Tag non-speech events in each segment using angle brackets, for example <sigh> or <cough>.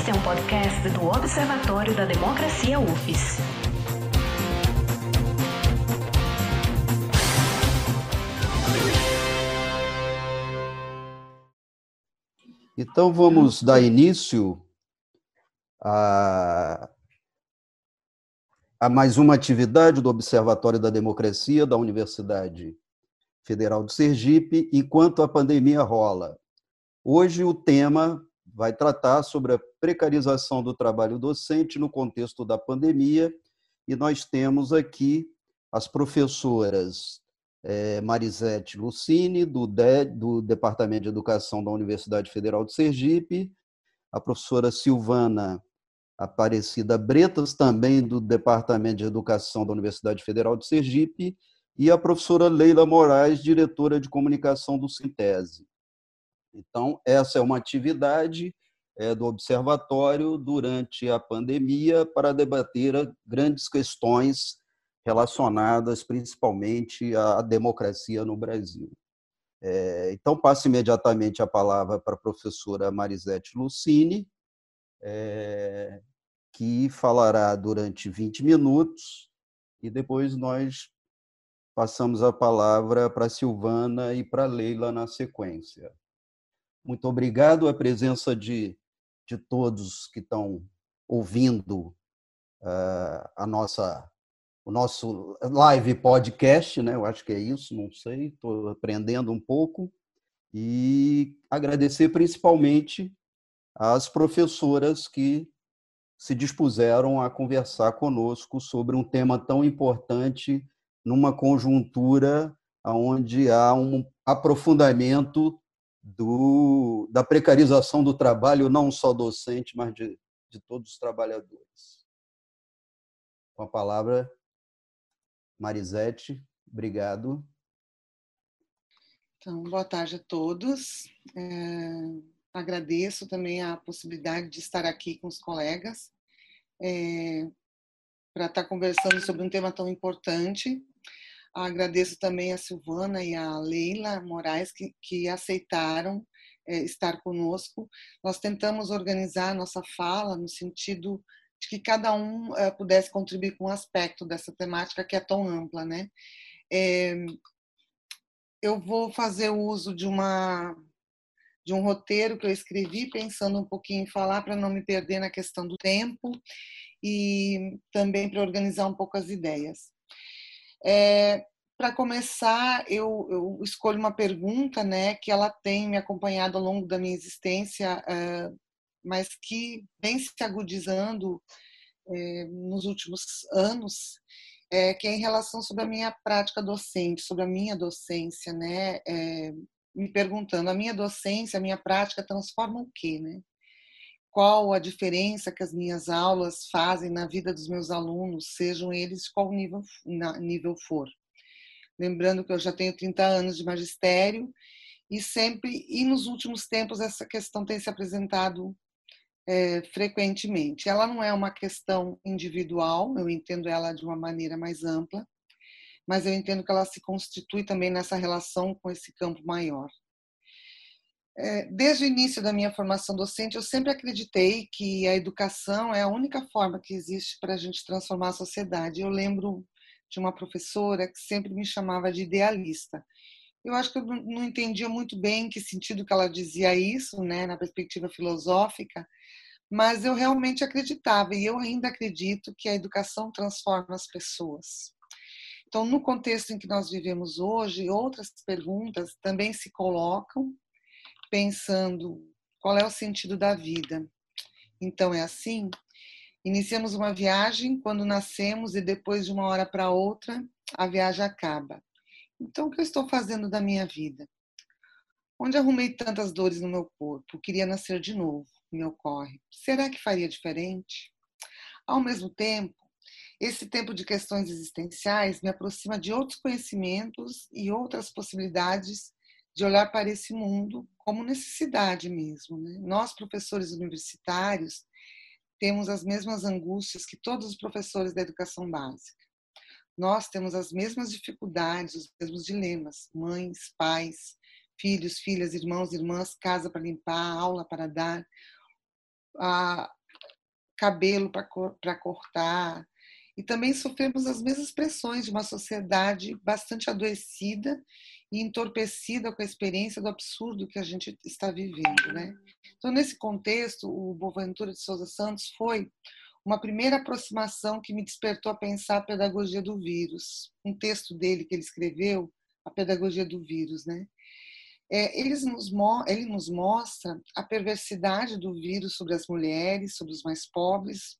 Este é um podcast do Observatório da Democracia UFES. Então vamos dar início a, a mais uma atividade do Observatório da Democracia da Universidade Federal do Sergipe, enquanto a pandemia rola. Hoje o tema vai tratar sobre a precarização do trabalho docente no contexto da pandemia, e nós temos aqui as professoras é, Marisete Lucini, do, DE, do Departamento de Educação da Universidade Federal de Sergipe, a professora Silvana Aparecida Bretas, também do Departamento de Educação da Universidade Federal de Sergipe, e a professora Leila Moraes, diretora de comunicação do Sintese. Então, essa é uma atividade é, do observatório durante a pandemia para debater grandes questões relacionadas principalmente à democracia no Brasil. É, então, passo imediatamente a palavra para a professora Marisete Lucini, é, que falará durante 20 minutos, e depois nós passamos a palavra para a Silvana e para a Leila na sequência. Muito obrigado a presença de, de todos que estão ouvindo uh, a nossa o nosso live podcast, né? Eu acho que é isso, não sei, estou aprendendo um pouco e agradecer principalmente às professoras que se dispuseram a conversar conosco sobre um tema tão importante numa conjuntura onde há um aprofundamento do, da precarização do trabalho, não só docente, mas de, de todos os trabalhadores. Com a palavra, Marisete, obrigado. Então, boa tarde a todos. É, agradeço também a possibilidade de estar aqui com os colegas é, para estar conversando sobre um tema tão importante. Agradeço também a Silvana e a Leila Moraes que, que aceitaram é, estar conosco. Nós tentamos organizar a nossa fala no sentido de que cada um uh, pudesse contribuir com um aspecto dessa temática que é tão ampla, né? É, eu vou fazer uso de uma de um roteiro que eu escrevi pensando um pouquinho em falar para não me perder na questão do tempo e também para organizar um pouco as ideias. É, para começar, eu, eu, escolho uma pergunta, né, que ela tem me acompanhado ao longo da minha existência uh, mas que vem se agudizando é, nos últimos anos, é, que é em relação sobre a minha prática docente, sobre a minha docência, né? É, me perguntando, a minha docência, a minha prática transforma o quê, né? Qual a diferença que as minhas aulas fazem na vida dos meus alunos, sejam eles qual nível, nível for. Lembrando que eu já tenho 30 anos de magistério e sempre, e nos últimos tempos, essa questão tem se apresentado é, frequentemente. Ela não é uma questão individual, eu entendo ela de uma maneira mais ampla, mas eu entendo que ela se constitui também nessa relação com esse campo maior. É, desde o início da minha formação docente, eu sempre acreditei que a educação é a única forma que existe para a gente transformar a sociedade. Eu lembro de uma professora que sempre me chamava de idealista. Eu acho que eu não entendia muito bem em que sentido que ela dizia isso, né, na perspectiva filosófica, mas eu realmente acreditava e eu ainda acredito que a educação transforma as pessoas. Então, no contexto em que nós vivemos hoje, outras perguntas também se colocam, pensando qual é o sentido da vida. Então, é assim: iniciamos uma viagem quando nascemos e depois de uma hora para outra, a viagem acaba. Então, o que eu estou fazendo da minha vida? Onde arrumei tantas dores no meu corpo? Queria nascer de novo me ocorre. Será que faria diferente? Ao mesmo tempo, esse tempo de questões existenciais me aproxima de outros conhecimentos e outras possibilidades de olhar para esse mundo como necessidade mesmo. Né? Nós, professores universitários, temos as mesmas angústias que todos os professores da educação básica. Nós temos as mesmas dificuldades, os mesmos dilemas, mães, pais, filhos, filhas, irmãos, irmãs, casa para limpar, aula para dar, cabelo para cortar, e também sofremos as mesmas pressões de uma sociedade bastante adoecida e entorpecida com a experiência do absurdo que a gente está vivendo. Né? Então, nesse contexto, o Boaventura de Souza Santos foi uma primeira aproximação que me despertou a pensar a pedagogia do vírus. Um texto dele que ele escreveu, A Pedagogia do Vírus. Né? É, eles nos, ele nos mostra a perversidade do vírus sobre as mulheres, sobre os mais pobres,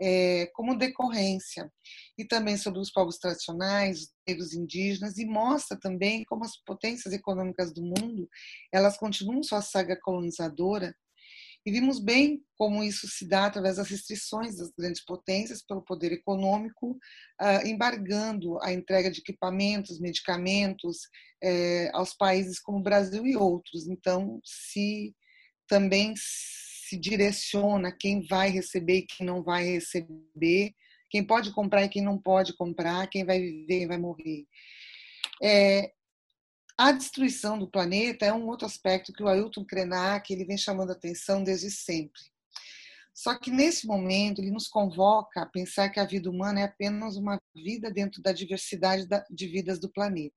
é, como decorrência, e também sobre os povos tradicionais, negros indígenas, e mostra também como as potências econômicas do mundo elas continuam sua saga colonizadora, e vimos bem como isso se dá através das restrições das grandes potências pelo poder econômico, uh, embargando a entrega de equipamentos, medicamentos eh, aos países como o Brasil e outros. Então, se também se direciona quem vai receber e quem não vai receber, quem pode comprar e quem não pode comprar, quem vai viver e vai morrer. É, a destruição do planeta é um outro aspecto que o Ailton Krenak ele vem chamando a atenção desde sempre. Só que nesse momento ele nos convoca a pensar que a vida humana é apenas uma vida dentro da diversidade de vidas do planeta.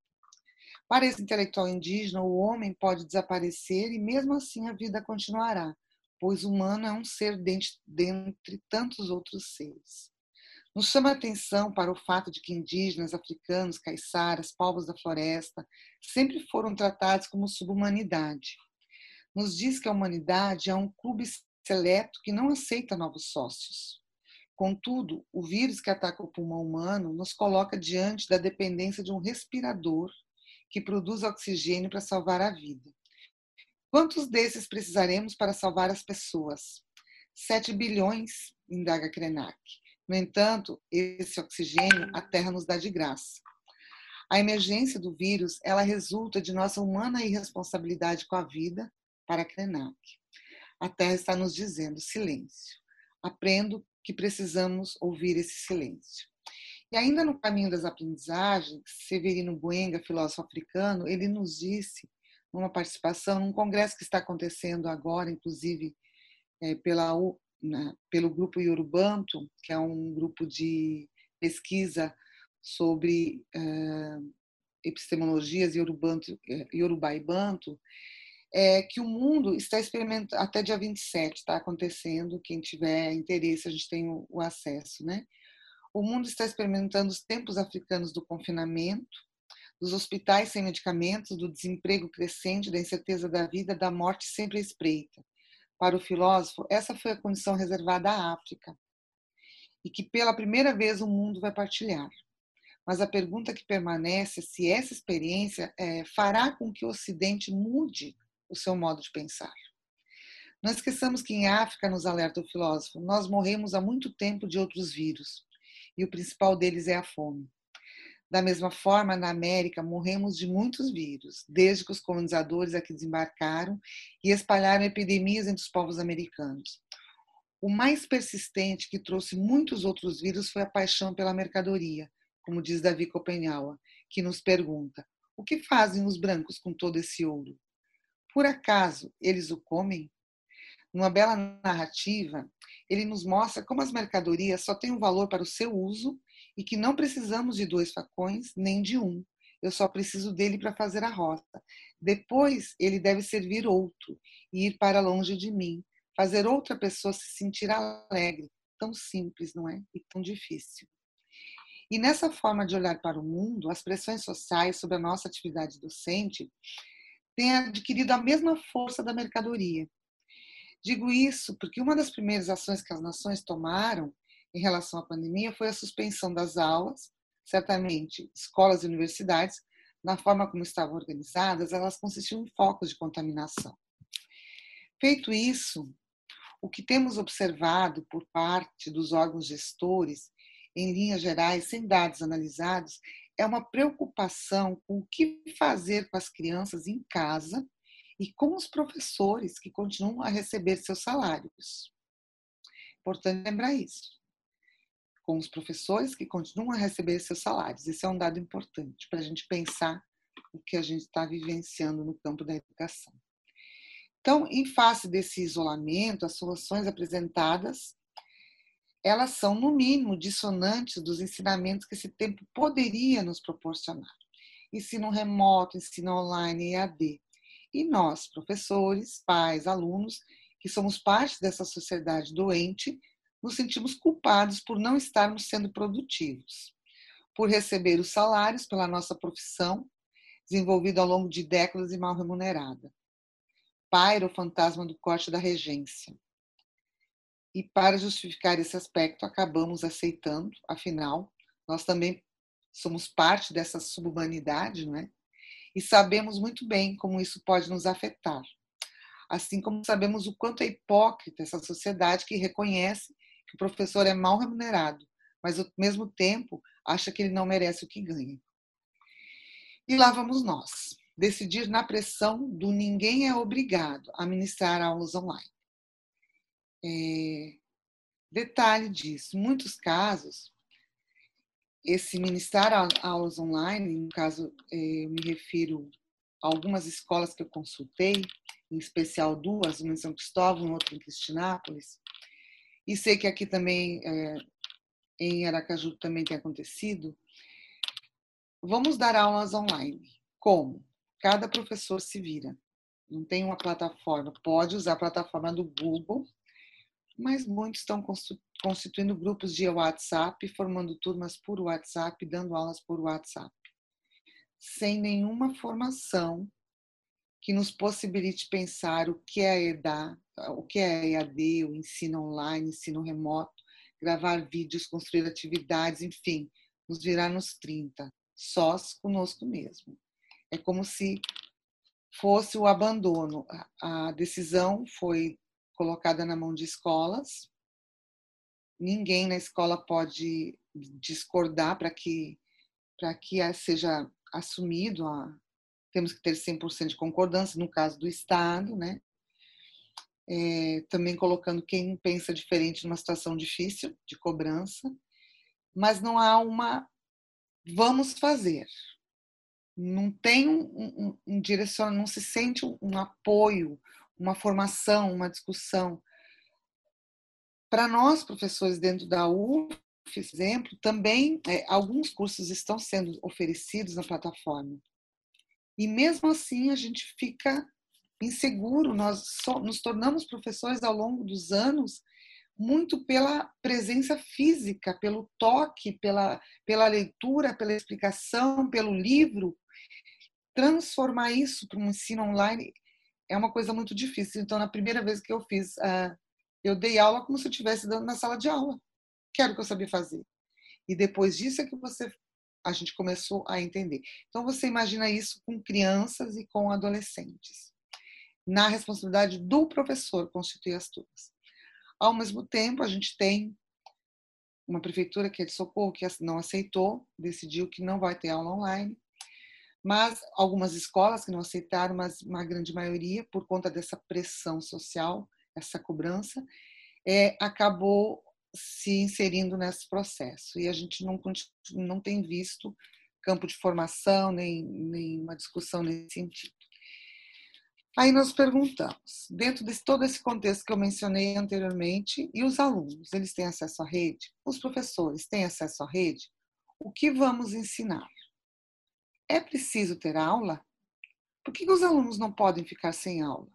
Para esse intelectual indígena, o homem pode desaparecer e mesmo assim a vida continuará, pois o humano é um ser dentre tantos outros seres. Nos chama a atenção para o fato de que indígenas, africanos, caiçaras, povos da floresta sempre foram tratados como subhumanidade. Nos diz que a humanidade é um clube seleto que não aceita novos sócios. Contudo, o vírus que ataca o pulmão humano nos coloca diante da dependência de um respirador que produz oxigênio para salvar a vida. Quantos desses precisaremos para salvar as pessoas? 7 bilhões, indaga Krenak. No entanto, esse oxigênio a Terra nos dá de graça. A emergência do vírus, ela resulta de nossa humana irresponsabilidade com a vida para Krenak. A Terra está nos dizendo silêncio. Aprendo que precisamos ouvir esse silêncio. E ainda no caminho das aprendizagens, Severino Buenga, filósofo africano, ele nos disse uma participação num congresso que está acontecendo agora, inclusive é, pela, pelo grupo Yorubanto, que é um grupo de pesquisa sobre é, epistemologias Yorubanto, é, Yorubá e Banto, é que o mundo está experimentando, até dia 27 está acontecendo, quem tiver interesse, a gente tem o, o acesso, né? O mundo está experimentando os tempos africanos do confinamento, dos hospitais sem medicamentos, do desemprego crescente, da incerteza da vida, da morte sempre à espreita. Para o filósofo, essa foi a condição reservada à África e que pela primeira vez o mundo vai partilhar. Mas a pergunta que permanece é se essa experiência é, fará com que o Ocidente mude o seu modo de pensar. Não esqueçamos que em África, nos alerta o filósofo, nós morremos há muito tempo de outros vírus, e o principal deles é a fome. Da mesma forma, na América, morremos de muitos vírus, desde que os colonizadores aqui desembarcaram e espalharam epidemias entre os povos americanos. O mais persistente, que trouxe muitos outros vírus, foi a paixão pela mercadoria, como diz Davi Copenhaua, que nos pergunta: o que fazem os brancos com todo esse ouro? Por acaso eles o comem? Numa bela narrativa, ele nos mostra como as mercadorias só têm um valor para o seu uso e que não precisamos de dois facões nem de um. Eu só preciso dele para fazer a rota. Depois ele deve servir outro e ir para longe de mim, fazer outra pessoa se sentir alegre. Tão simples, não é? E tão difícil. E nessa forma de olhar para o mundo, as pressões sociais sobre a nossa atividade docente têm adquirido a mesma força da mercadoria. Digo isso porque uma das primeiras ações que as nações tomaram em relação à pandemia foi a suspensão das aulas. Certamente, escolas e universidades, na forma como estavam organizadas, elas consistiam em focos de contaminação. Feito isso, o que temos observado por parte dos órgãos gestores, em linhas gerais, sem dados analisados, é uma preocupação com o que fazer com as crianças em casa e com os professores que continuam a receber seus salários. Importante lembrar isso com os professores que continuam a receber seus salários. Esse é um dado importante para a gente pensar o que a gente está vivenciando no campo da educação. Então, em face desse isolamento, as soluções apresentadas, elas são, no mínimo, dissonantes dos ensinamentos que esse tempo poderia nos proporcionar. Ensino remoto, ensino online, EAD. E nós, professores, pais, alunos, que somos parte dessa sociedade doente, nos sentimos culpados por não estarmos sendo produtivos, por receber os salários pela nossa profissão, desenvolvida ao longo de décadas e mal remunerada. Paira o fantasma do corte da regência. E para justificar esse aspecto, acabamos aceitando, afinal, nós também somos parte dessa subhumanidade, não é? E sabemos muito bem como isso pode nos afetar. Assim como sabemos o quanto é hipócrita essa sociedade que reconhece que o professor é mal remunerado, mas ao mesmo tempo acha que ele não merece o que ganha. E lá vamos nós, decidir na pressão do ninguém é obrigado a ministrar aulas online. É, detalhe disso, muitos casos, esse ministrar aulas online, no caso, é, eu me refiro a algumas escolas que eu consultei, em especial duas, uma em São Cristóvão outra em Cristinápolis, e sei que aqui também, é, em Aracaju, também tem acontecido, Vamos dar aulas online. Como? Cada professor se vira. Não tem uma plataforma. Pode usar a plataforma do Google, mas muitos estão constituindo grupos de WhatsApp, formando turmas por WhatsApp, dando aulas por WhatsApp, sem nenhuma formação que nos possibilite pensar o que é EDA, o que é EAD, o ensino online, ensino remoto, gravar vídeos, construir atividades, enfim, nos virar nos 30 sós conosco mesmo. É como se fosse o abandono. A decisão foi colocada na mão de escolas. Ninguém na escola pode discordar para que para que seja assumido a, temos que ter 100% de concordância no caso do Estado, né? É, também colocando quem pensa diferente numa situação difícil de cobrança, mas não há uma vamos fazer. Não tem um, um, um não se sente um, um apoio, uma formação, uma discussão. Para nós, professores dentro da UF, exemplo, também é, alguns cursos estão sendo oferecidos na plataforma. E mesmo assim a gente fica inseguro, nós só, nos tornamos professores ao longo dos anos muito pela presença física, pelo toque, pela, pela leitura, pela explicação, pelo livro. Transformar isso para um ensino online é uma coisa muito difícil. Então, na primeira vez que eu fiz, uh, eu dei aula como se eu estivesse dando na sala de aula, que era o que eu sabia fazer. E depois disso é que você a gente começou a entender. Então, você imagina isso com crianças e com adolescentes. Na responsabilidade do professor constituir as turmas. Ao mesmo tempo, a gente tem uma prefeitura que é de Socorro que não aceitou, decidiu que não vai ter aula online, mas algumas escolas que não aceitaram, mas uma grande maioria, por conta dessa pressão social, essa cobrança, é, acabou se inserindo nesse processo. E a gente não, não tem visto campo de formação, nem, nem uma discussão nesse sentido. Aí nós perguntamos, dentro de todo esse contexto que eu mencionei anteriormente, e os alunos, eles têm acesso à rede? Os professores têm acesso à rede? O que vamos ensinar? É preciso ter aula? Por que os alunos não podem ficar sem aula?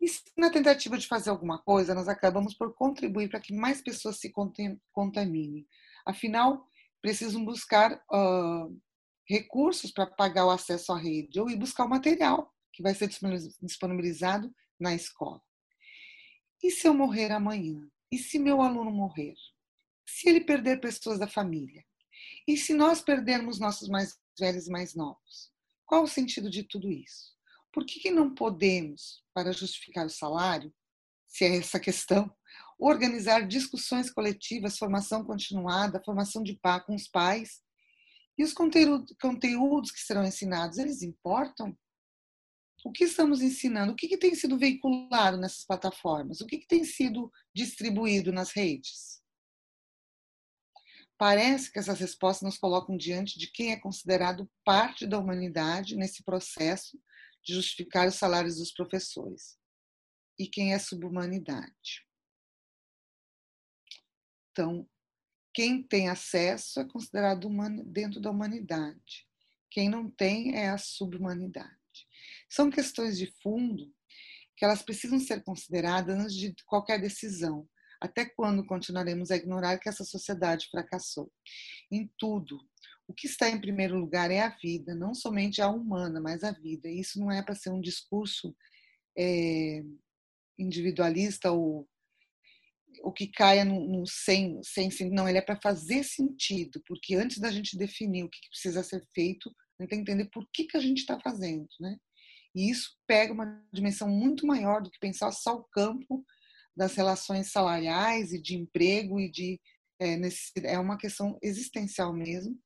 E se na tentativa de fazer alguma coisa, nós acabamos por contribuir para que mais pessoas se contaminem? Afinal, precisam buscar uh, recursos para pagar o acesso à rede ou ir buscar o material que vai ser disponibilizado na escola. E se eu morrer amanhã? E se meu aluno morrer? Se ele perder pessoas da família? E se nós perdermos nossos mais velhos e mais novos? Qual o sentido de tudo isso? Por que, que não podemos, para justificar o salário, se é essa questão, organizar discussões coletivas, formação continuada, formação de par com os pais? E os conteúdos que serão ensinados, eles importam? O que estamos ensinando, o que, que tem sido veiculado nessas plataformas, o que, que tem sido distribuído nas redes. Parece que essas respostas nos colocam diante de quem é considerado parte da humanidade nesse processo de justificar os salários dos professores. E quem é subhumanidade? Então, quem tem acesso é considerado dentro da humanidade. Quem não tem é a subhumanidade. São questões de fundo que elas precisam ser consideradas antes de qualquer decisão. Até quando continuaremos a ignorar que essa sociedade fracassou? Em tudo. O que está em primeiro lugar é a vida, não somente a humana, mas a vida. E isso não é para ser um discurso é, individualista ou o que caia no, no sem, sem, não, ele é para fazer sentido, porque antes da gente definir o que precisa ser feito, a gente tem que entender por que, que a gente está fazendo, né? E isso pega uma dimensão muito maior do que pensar só o campo das relações salariais e de emprego e de é, é uma questão existencial mesmo.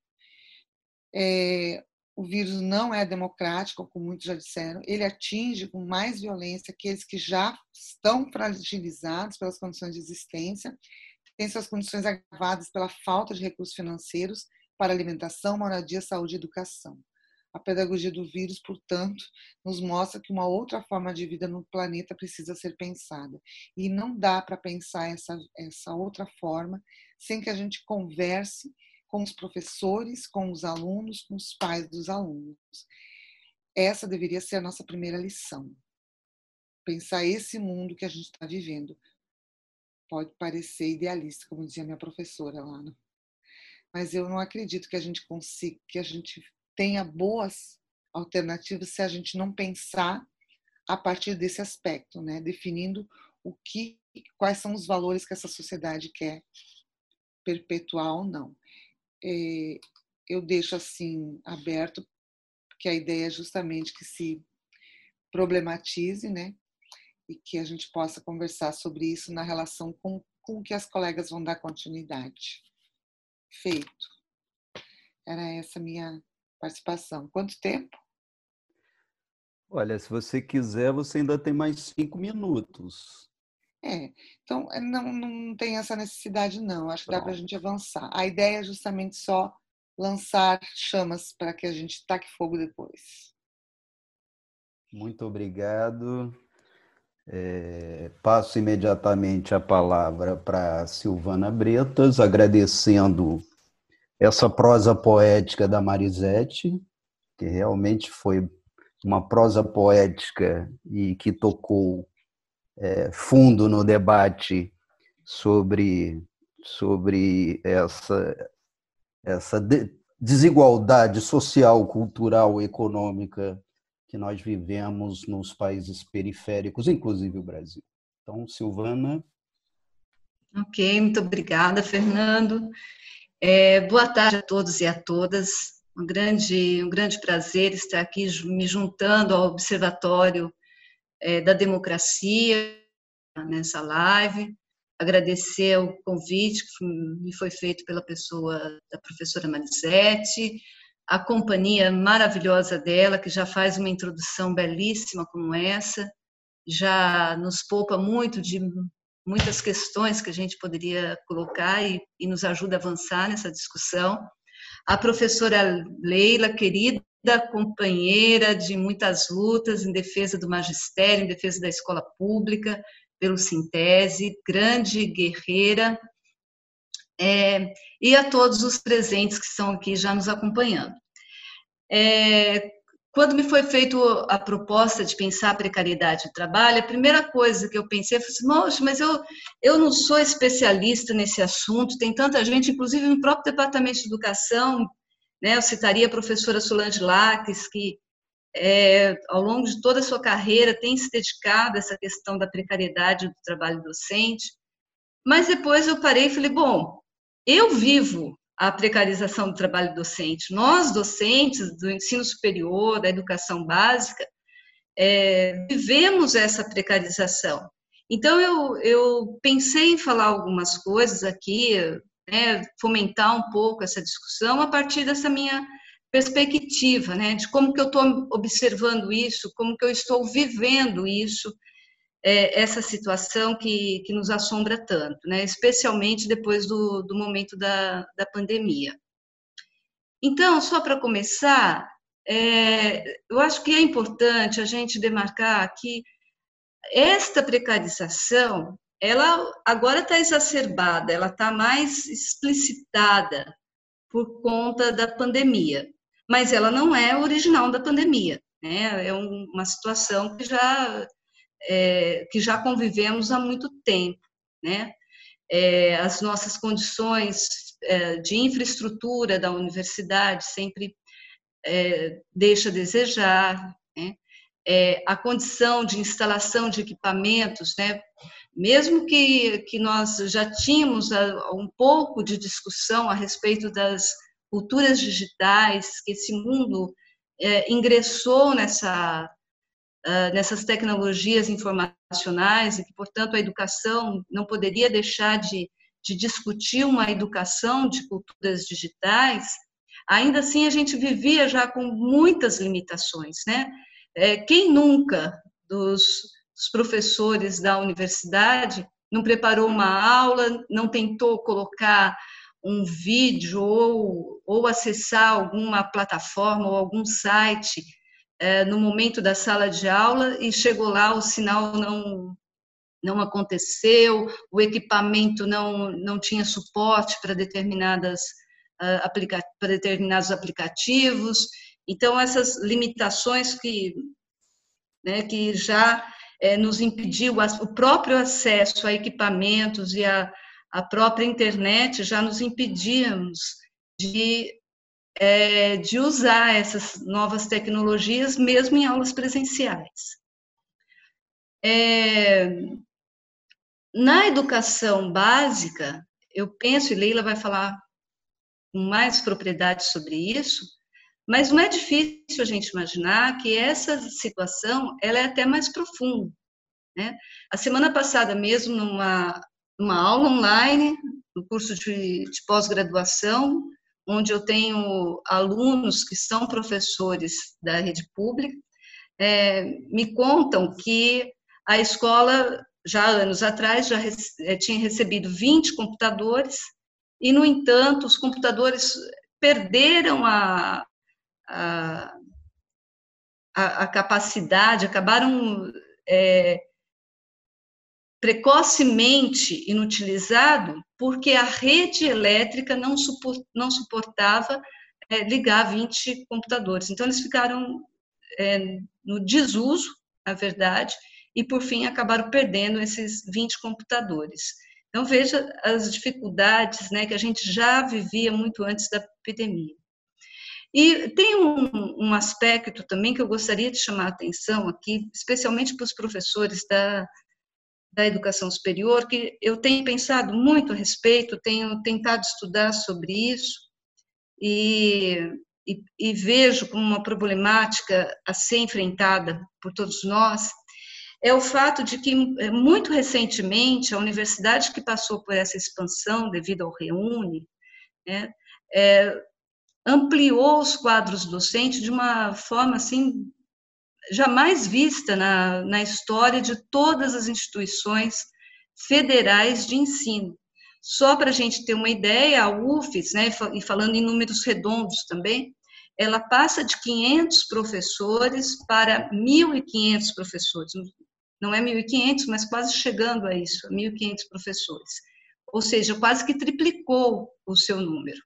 É, o vírus não é democrático, como muitos já disseram, ele atinge com mais violência aqueles que já estão fragilizados pelas condições de existência, têm suas condições agravadas pela falta de recursos financeiros para alimentação, moradia, saúde e educação. A pedagogia do vírus, portanto, nos mostra que uma outra forma de vida no planeta precisa ser pensada. E não dá para pensar essa, essa outra forma sem que a gente converse com os professores, com os alunos, com os pais dos alunos. Essa deveria ser a nossa primeira lição. Pensar esse mundo que a gente está vivendo. Pode parecer idealista, como dizia minha professora lá, né? mas eu não acredito que a gente consiga, que a gente tenha boas alternativas se a gente não pensar a partir desse aspecto, né? definindo o que, quais são os valores que essa sociedade quer perpetuar ou não. É, eu deixo assim aberto, porque a ideia é justamente que se problematize, né? E que a gente possa conversar sobre isso na relação com, com que as colegas vão dar continuidade. Feito. Era essa minha participação. Quanto tempo? Olha, se você quiser, você ainda tem mais cinco minutos. É, então é, não, não tem essa necessidade, não. Acho que dá para a gente avançar. A ideia é justamente só lançar chamas para que a gente taque fogo depois. Muito obrigado. É, passo imediatamente a palavra para Silvana Bretas, agradecendo essa prosa poética da Marisete, que realmente foi uma prosa poética e que tocou é, fundo no debate sobre, sobre essa, essa de, desigualdade social, cultural, econômica que nós vivemos nos países periféricos, inclusive o Brasil. Então, Silvana. Ok, muito obrigada, Fernando. É, boa tarde a todos e a todas. Um grande, um grande prazer estar aqui me juntando ao Observatório é, da Democracia nessa live. Agradecer o convite que me foi feito pela pessoa da professora Marisete, a companhia maravilhosa dela, que já faz uma introdução belíssima como essa, já nos poupa muito de muitas questões que a gente poderia colocar e, e nos ajuda a avançar nessa discussão. A professora Leila, querida companheira de muitas lutas em defesa do magistério, em defesa da escola pública, pelo Sintese, grande guerreira, é, e a todos os presentes que estão aqui já nos acompanhando. É, quando me foi feita a proposta de pensar a precariedade do trabalho, a primeira coisa que eu pensei foi assim, mas eu, eu não sou especialista nesse assunto, tem tanta gente, inclusive no próprio Departamento de Educação, né, eu citaria a professora Solange Laques, que é, ao longo de toda a sua carreira tem se dedicado a essa questão da precariedade do trabalho docente, mas depois eu parei e falei, bom, eu vivo a precarização do trabalho docente. Nós, docentes do ensino superior, da educação básica, é, vivemos essa precarização. Então, eu, eu pensei em falar algumas coisas aqui, né, fomentar um pouco essa discussão a partir dessa minha perspectiva, né, de como que eu estou observando isso, como que eu estou vivendo isso, é, essa situação que, que nos assombra tanto, né? especialmente depois do, do momento da, da pandemia. Então, só para começar, é, eu acho que é importante a gente demarcar que esta precarização, ela agora está exacerbada, ela está mais explicitada por conta da pandemia, mas ela não é original da pandemia, né? É uma situação que já é, que já convivemos há muito tempo, né? É, as nossas condições é, de infraestrutura da universidade sempre é, deixa a desejar, né? é, a condição de instalação de equipamentos, né? mesmo que, que nós já tínhamos um pouco de discussão a respeito das culturas digitais, que esse mundo é, ingressou nessa, nessas tecnologias informacionais e que, portanto, a educação não poderia deixar de, de discutir uma educação de culturas digitais, ainda assim a gente vivia já com muitas limitações, né? É, quem nunca dos, dos professores da universidade não preparou uma aula, não tentou colocar um vídeo ou, ou acessar alguma plataforma ou algum site é, no momento da sala de aula e chegou lá, o sinal não, não aconteceu, o equipamento não, não tinha suporte para determinadas uh, aplica para determinados aplicativos. Então, essas limitações que, né, que já é, nos impediu o próprio acesso a equipamentos e a, a própria internet já nos impedíamos de, é, de usar essas novas tecnologias mesmo em aulas presenciais. É, na educação básica, eu penso, e Leila vai falar com mais propriedade sobre isso, mas não é difícil a gente imaginar que essa situação ela é até mais profunda. Né? A semana passada mesmo, numa, numa aula online, no curso de, de pós-graduação, onde eu tenho alunos que são professores da rede pública, é, me contam que a escola, já anos atrás, já é, tinha recebido 20 computadores e, no entanto, os computadores perderam a, a, a, a capacidade, acabaram é, precocemente inutilizado porque a rede elétrica não, não suportava é, ligar 20 computadores. Então, eles ficaram é, no desuso, na verdade, e, por fim, acabaram perdendo esses 20 computadores. Então, veja as dificuldades né, que a gente já vivia muito antes da epidemia. E tem um, um, aspecto também que eu gostaria de chamar a atenção aqui, especialmente para os professores da, da educação superior, que eu tenho pensado muito a respeito, tenho tentado estudar sobre isso e, e, e vejo como uma problemática a ser enfrentada por todos nós, é o fato de que, é, muito recentemente, a universidade que passou por essa expansão devido ao Reúne, né, é, ampliou os quadros docentes de uma forma assim jamais vista na, na história de todas as instituições federais de ensino. Só para a gente ter uma ideia, a UFES, né, e falando em números redondos também, ela passa de 500 professores para 1.500 professores não é 1.500, mas quase chegando a isso, 1.500 professores. Ou seja, quase que triplicou o seu número.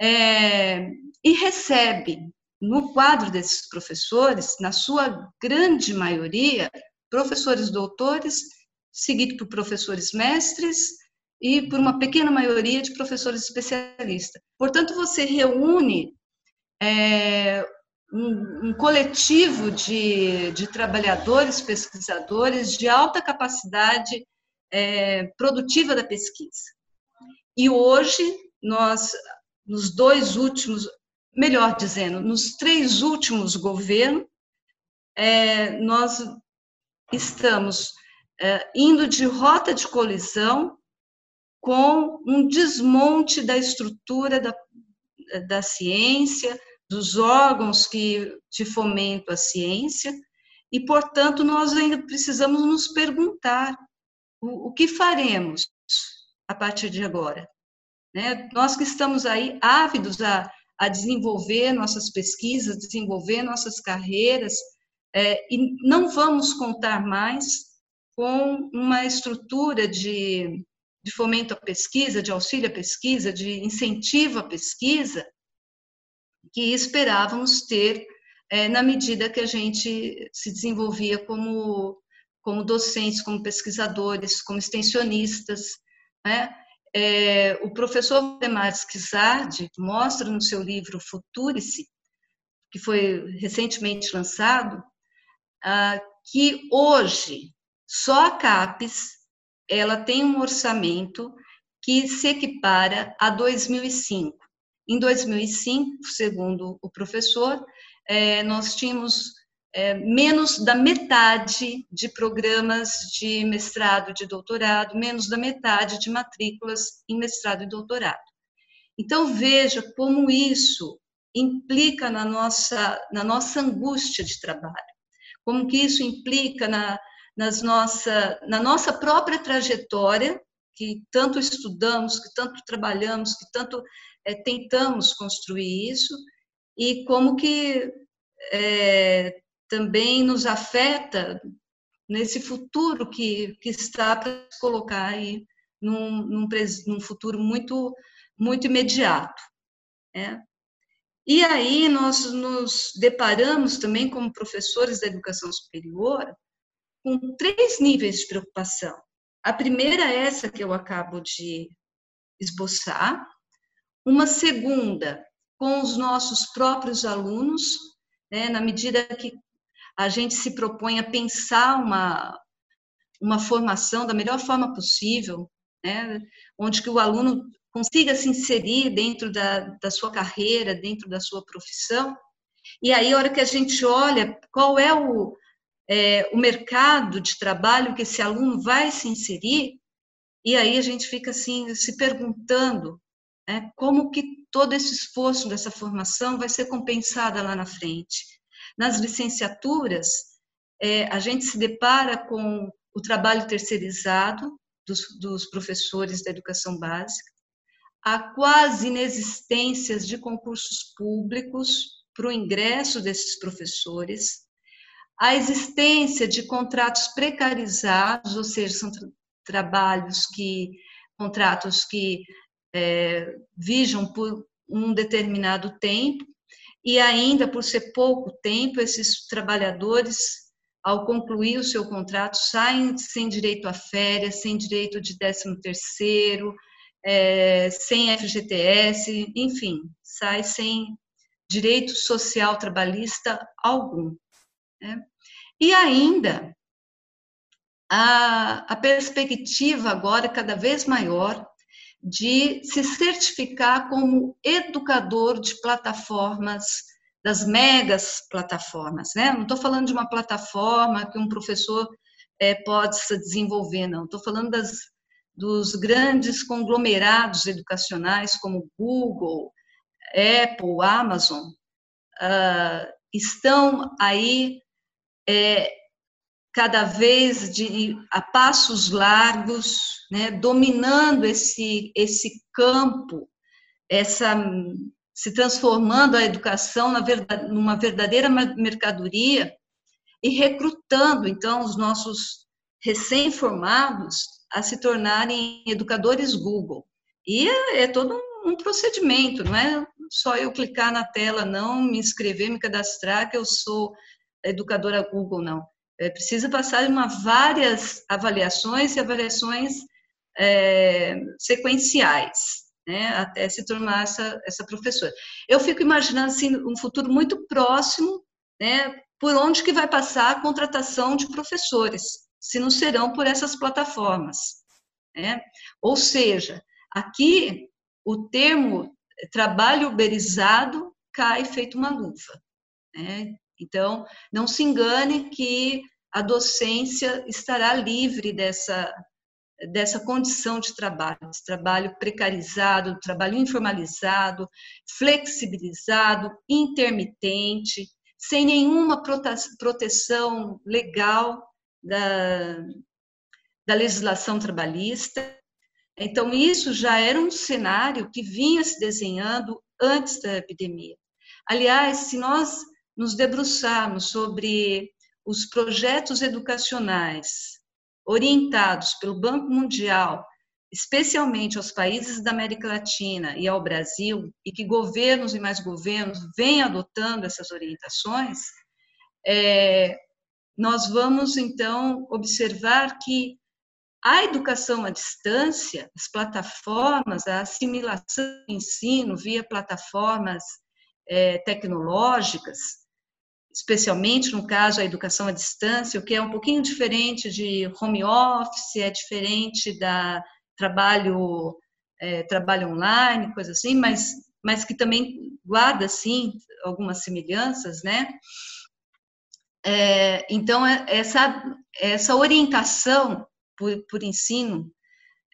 É, e recebe, no quadro desses professores, na sua grande maioria, professores doutores, seguido por professores mestres e por uma pequena maioria de professores especialistas. Portanto, você reúne é, um, um coletivo de, de trabalhadores, pesquisadores de alta capacidade é, produtiva da pesquisa. E hoje, nós, nos dois últimos, melhor dizendo, nos três últimos governos, é, nós estamos é, indo de rota de colisão com um desmonte da estrutura da, da ciência, dos órgãos que de fomento à ciência, e, portanto, nós ainda precisamos nos perguntar o, o que faremos a partir de agora. Né? Nós que estamos aí ávidos a, a desenvolver nossas pesquisas, desenvolver nossas carreiras, é, e não vamos contar mais com uma estrutura de, de fomento à pesquisa, de auxílio à pesquisa, de incentivo à pesquisa, que esperávamos ter é, na medida que a gente se desenvolvia como, como docentes, como pesquisadores, como extensionistas. Né? É, o professor Demar Schizardi mostra no seu livro Futurice, que foi recentemente lançado, ah, que hoje só a CAPES ela tem um orçamento que se equipara a 2005. Em 2005, segundo o professor, é, nós tínhamos é, menos da metade de programas de mestrado, de doutorado, menos da metade de matrículas em mestrado e doutorado. Então, veja como isso implica na nossa, na nossa angústia de trabalho, como que isso implica na, nas nossa, na nossa própria trajetória, que tanto estudamos, que tanto trabalhamos, que tanto é, tentamos construir isso, e como que é, também nos afeta nesse futuro que, que está para se colocar aí num, num, num, futuro muito, muito imediato. Né? E aí nós nos deparamos também como professores da educação superior com três níveis de preocupação. A primeira é essa que eu acabo de esboçar, uma segunda com os nossos próprios alunos, né, na medida que a gente se propõe a pensar uma, uma formação da melhor forma possível, né, onde que o aluno consiga se inserir dentro da, da sua carreira, dentro da sua profissão. E aí, a hora que a gente olha qual é o, é, o mercado de trabalho que esse aluno vai se inserir, e aí a gente fica assim se perguntando né, como que todo esse esforço dessa formação vai ser compensada lá na frente. Nas licenciaturas, é, a gente se depara com o trabalho terceirizado dos, dos professores da educação básica, a quase inexistências de concursos públicos para o ingresso desses professores, a existência de contratos precarizados, ou seja, são tra trabalhos que contratos que é, vijam por um determinado tempo, e ainda por ser pouco tempo, esses trabalhadores, ao concluir o seu contrato, saem sem direito a férias, sem direito de 13 terceiro, é, sem FGTS, enfim, sai sem direito social trabalhista algum. Né? E ainda, a, a perspectiva agora cada vez maior de se certificar como educador de plataformas, das megas plataformas. Né? Não estou falando de uma plataforma que um professor é, pode se desenvolver, não. Estou falando das, dos grandes conglomerados educacionais como Google, Apple, Amazon, uh, estão aí é, cada vez de a passos largos, né, dominando esse esse campo, essa se transformando a educação verdade, numa verdadeira mercadoria e recrutando então os nossos recém-formados a se tornarem educadores Google. E é, é todo um, um procedimento, não é só eu clicar na tela, não me inscrever, me cadastrar que eu sou educadora Google, não é, precisa passar uma várias avaliações e avaliações é, sequenciais, né, até se tornar essa, essa professora. Eu fico imaginando assim, um futuro muito próximo, né, por onde que vai passar a contratação de professores, se não serão por essas plataformas. Né? Ou seja, aqui o termo trabalho uberizado cai feito uma luva. Né? Então, não se engane que a docência estará livre dessa, dessa condição de trabalho, de trabalho precarizado, trabalho informalizado, flexibilizado, intermitente, sem nenhuma proteção legal da, da legislação trabalhista. Então, isso já era um cenário que vinha se desenhando antes da epidemia. Aliás, se nós nos debruçarmos sobre os projetos educacionais orientados pelo Banco Mundial, especialmente aos países da América Latina e ao Brasil, e que governos e mais governos vêm adotando essas orientações, é, nós vamos então observar que a educação à distância, as plataformas, a assimilação do ensino via plataformas é, tecnológicas, especialmente no caso a educação à distância, o que é um pouquinho diferente de home office, é diferente da trabalho é, trabalho online, coisa assim, mas mas que também guarda sim algumas semelhanças, né? É, então é, essa essa orientação por, por ensino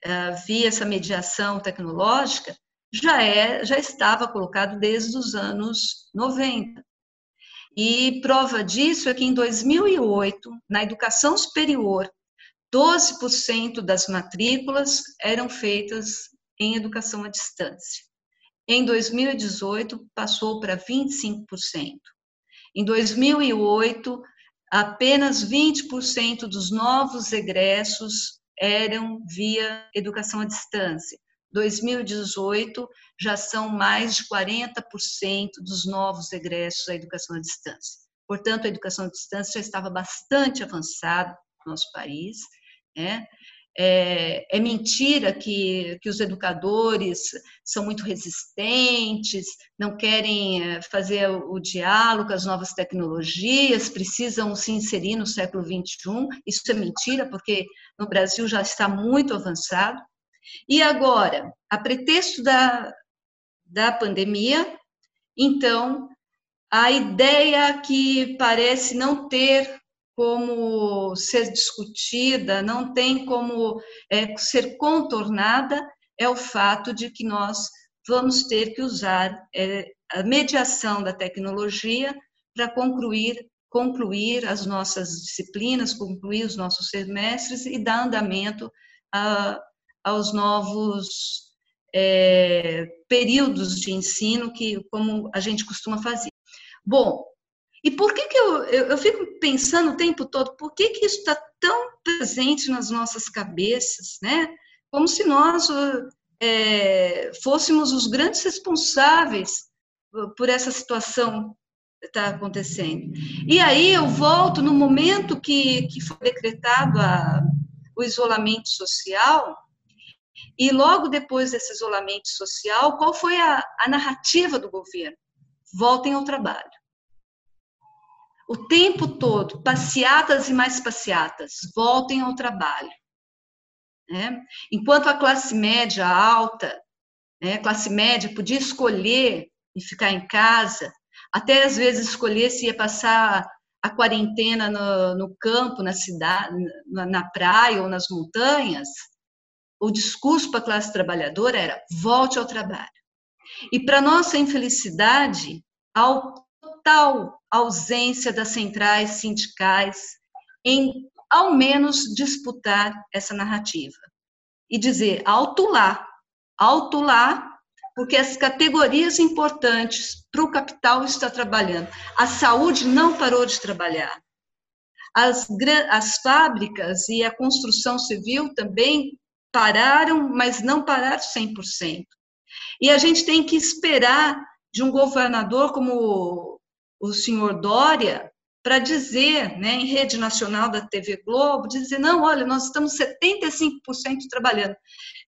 uh, via essa mediação tecnológica já é já estava colocado desde os anos 90. E prova disso é que em 2008, na educação superior, 12% das matrículas eram feitas em educação à distância. Em 2018, passou para 25%. Em 2008, apenas 20% dos novos egressos eram via educação à distância. 2018 já são mais de 40% dos novos egressos à educação à distância. Portanto, a educação à distância já estava bastante avançada no nosso país. Né? É, é, mentira que, que os educadores são muito resistentes, não querem é, fazer o diálogo com as novas tecnologias, precisam se inserir no século XXI. Isso é mentira, porque no Brasil já está muito avançado. E agora, a pretexto da, da pandemia, então, a ideia que parece não ter como ser discutida, não tem como é, ser contornada, é o fato de que nós vamos ter que usar é, a mediação da tecnologia para concluir, concluir as nossas disciplinas, concluir os nossos semestres e dar andamento a, aos novos é, períodos de ensino que como a gente costuma fazer. Bom, e por que, que eu, eu, eu, fico pensando o tempo todo, por que, que isso está tão presente nas nossas cabeças, né? Como se nós é, fôssemos os grandes responsáveis por essa situação que está acontecendo. E aí eu volto no momento que, que foi decretado a, o isolamento social, e logo depois desse isolamento social, qual foi a, a narrativa do governo? Voltem ao trabalho o tempo todo, passeatas e mais passeatas, voltem ao trabalho. Né? Enquanto a classe média alta, né, classe média podia escolher e ficar em casa, até às vezes escolher se ia passar a quarentena no, no campo, na cidade, na, na praia ou nas montanhas, o discurso para a classe trabalhadora era volte ao trabalho. E para nossa infelicidade, ao total ausência das centrais sindicais em, ao menos, disputar essa narrativa. E dizer alto lá, alto lá, porque as categorias importantes para o capital estão trabalhando. A saúde não parou de trabalhar. As, as fábricas e a construção civil também pararam, mas não pararam 100%. E a gente tem que esperar de um governador como o senhor Dória para dizer, né, em rede nacional da TV Globo, dizer, não, olha, nós estamos 75% trabalhando.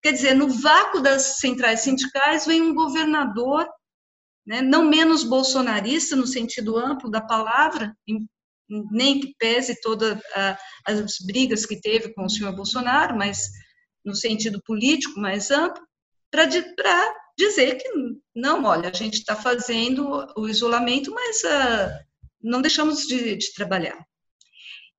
Quer dizer, no vácuo das centrais sindicais vem um governador, né, não menos bolsonarista no sentido amplo da palavra, nem que pese todas as brigas que teve com o senhor Bolsonaro, mas no sentido político mais amplo, para dizer que não, olha, a gente está fazendo o isolamento, mas uh, não deixamos de, de, trabalhar.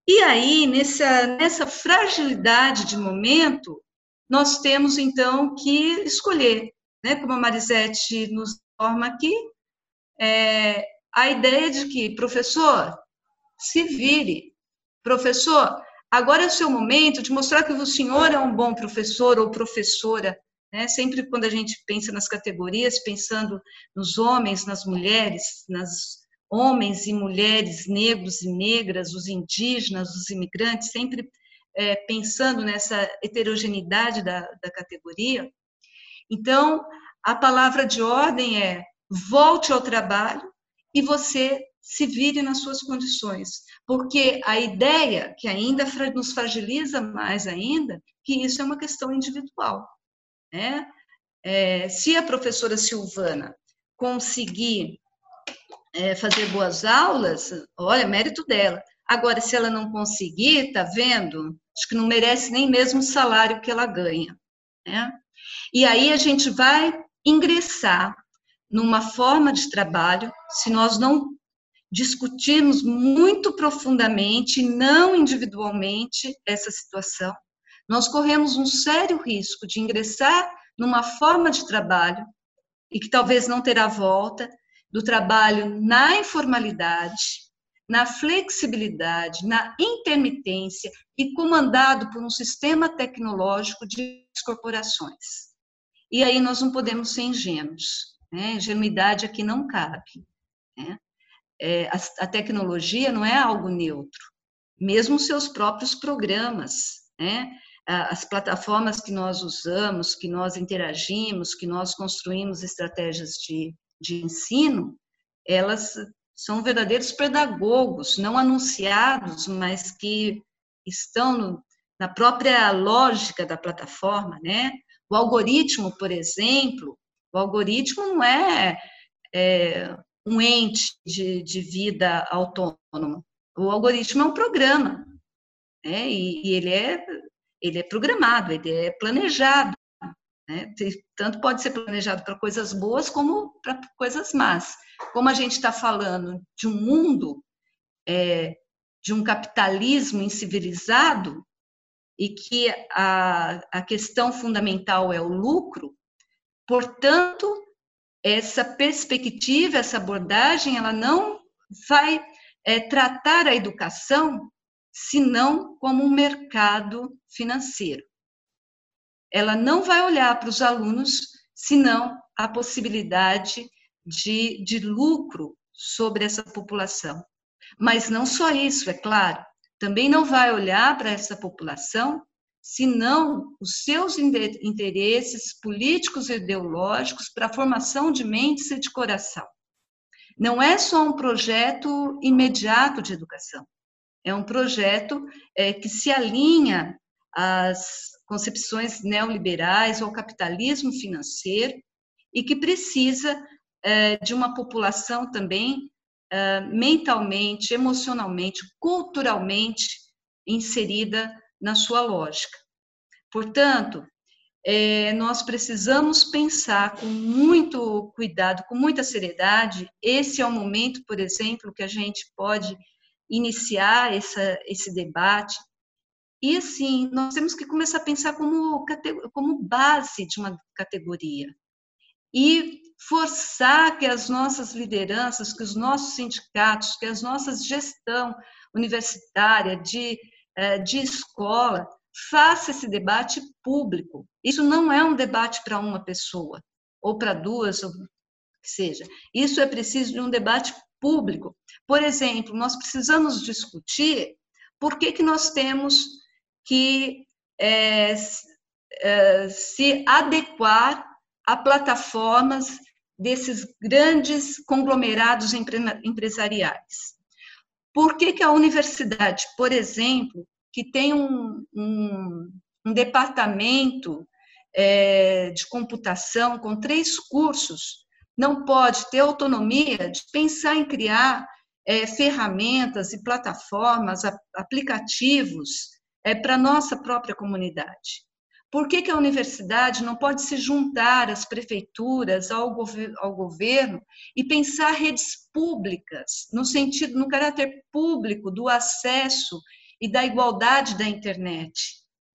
E aí, nessa, nessa fragilidade de momento, nós temos então que escolher, né, como a Marisete nos informa aqui, é, a ideia de que, professor, se vire, professor, agora é o seu momento de mostrar que o senhor é um bom professor ou professora, Né? Sempre quando a gente pensa nas categorias, pensando nos homens, nas mulheres, nas homens e mulheres, negros e negras, os indígenas, os imigrantes, sempre é, pensando nessa heterogeneidade da, da categoria. Então, a palavra de ordem é volte ao trabalho e você se vire nas suas condições, porque a ideia que ainda nos fragiliza mais ainda, que isso é uma questão individual, né? É, se a professora Silvana conseguir é, fazer boas aulas, olha, mérito dela. Agora, se ela não conseguir, tá vendo? Acho que não merece nem mesmo o salário que ela ganha, né? E aí a gente vai ingressar numa forma de trabalho, se nós não discutirmos muito profundamente, não individualmente, essa situação, nós corremos um sério risco de ingressar numa forma de trabalho e que talvez não terá volta, do trabalho na informalidade, na flexibilidade, na intermitência e comandado por um sistema tecnológico de corporações. E aí nós não podemos ser ingênuos, né? ingenuidade aqui não cabe. Né? É, a, a, tecnologia não é algo neutro, mesmo seus próprios programas, né? as plataformas que nós usamos, que nós interagimos, que nós construímos estratégias de, de ensino, elas são verdadeiros pedagogos, não anunciados, mas que estão no, na própria lógica da plataforma, né? O algoritmo, por exemplo, o algoritmo não é, é um ente de, de, vida autônomo. O algoritmo é um programa, né? E, e ele é ele é programado, ele é planejado. Né? Tanto pode ser planejado para coisas boas como para coisas más. Como a gente está falando de um mundo, é, de um capitalismo incivilizado, e que a, a questão fundamental é o lucro, portanto, essa perspectiva, essa abordagem, ela não vai é, tratar a educação senão como um mercado financeiro. Ela não vai olhar para os alunos senão a possibilidade de, de lucro sobre essa população. Mas não só isso, é claro, também não vai olhar para essa população senão os seus interesses políticos e ideológicos para a formação de mentes e de coração. Não é só um projeto imediato de educação, é um projeto é, que se alinha às concepções neoliberais, ao capitalismo financeiro e que precisa é, de uma população também é, mentalmente, emocionalmente, culturalmente inserida na sua lógica. Portanto, é, nós precisamos pensar com muito cuidado, com muita seriedade. Esse é o momento, por exemplo, que a gente pode iniciar essa, esse debate. E, assim, nós temos que começar a pensar como, como base de uma categoria. E forçar que as nossas lideranças, que os nossos sindicatos, que as nossas gestão universitária, de, de escola, faça esse debate público. Isso não é um debate para uma pessoa, ou para duas, ou que seja. Isso é preciso de um debate público. Por exemplo, nós precisamos discutir por que, que nós temos que é, é, se adequar a plataformas desses grandes conglomerados empresariais. Por que, que a universidade, por exemplo, que tem um, um, um departamento é, de computação com três cursos, não pode ter autonomia de pensar em criar é, ferramentas e plataformas, aplicativos é, para a nossa própria comunidade. Por que, que, a universidade não pode se juntar às prefeituras, ao, gov ao, governo e pensar redes públicas, no sentido, no caráter público do acesso e da igualdade da internet,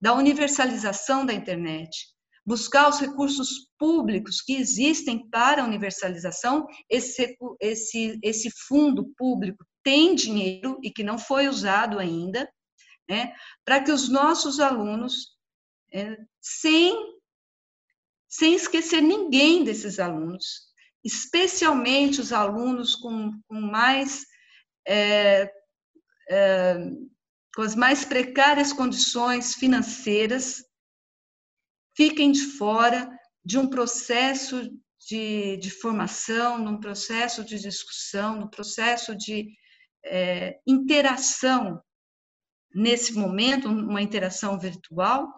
da universalização da internet? buscar os recursos públicos que existem para a universalização. Esse, esse, esse fundo público tem dinheiro e que não foi usado ainda, né, para que os nossos alunos, é, sem, sem esquecer ninguém desses alunos, especialmente os alunos com, com mais é, é, com as mais precárias condições financeiras, fiquem de fora de um processo de, de formação, num processo de discussão, num processo de é, interação nesse momento, uma interação virtual,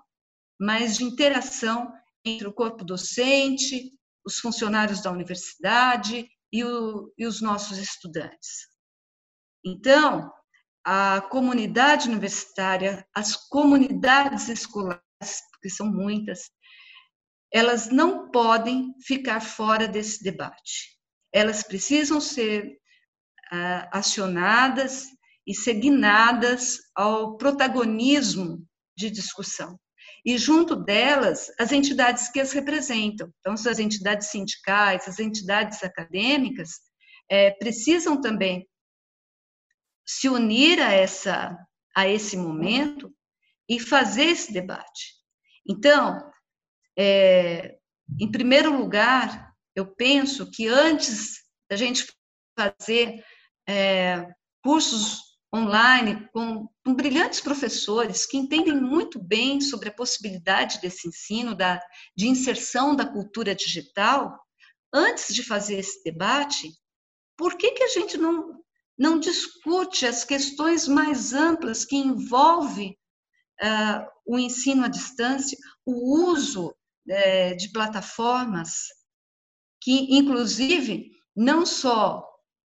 mas de interação entre o corpo docente, os funcionários da universidade e, o, e os nossos estudantes. Então, a comunidade universitária, as comunidades escolares, porque são muitas, elas não podem ficar fora desse debate. Elas precisam ser uh, acionadas e segnadas ao protagonismo de discussão. E junto delas, as entidades que as representam. Então, as entidades sindicais, as entidades acadêmicas, é, precisam também se unir a, essa, a esse momento e fazer esse debate. Então, é, em primeiro lugar, eu penso que antes da gente fazer é, cursos online com, com, brilhantes professores que entendem muito bem sobre a possibilidade desse ensino, da, de inserção da cultura digital, antes de fazer esse debate, por que, que a gente não, não discute as questões mais amplas que envolvem uh, o ensino à distância, o uso uh, de plataformas que, inclusive, não só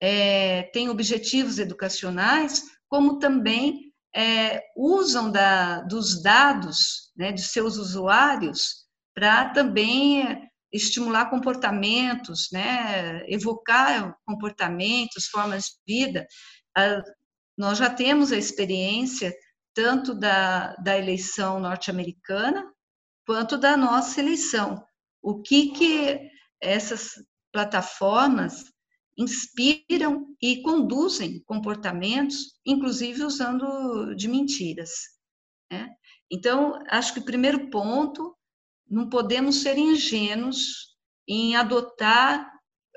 é, têm objetivos educacionais, como também é, usam da, dos dados né, de seus usuários para também estimular comportamentos, né, evocar comportamentos, formas de vida. Ah, nós já temos a experiência tanto da, da eleição norte-americana quanto da nossa eleição. O que que essas plataformas inspiram e conduzem comportamentos, inclusive usando de mentiras. Né? Então, acho que o primeiro ponto, não podemos ser ingênuos em adotar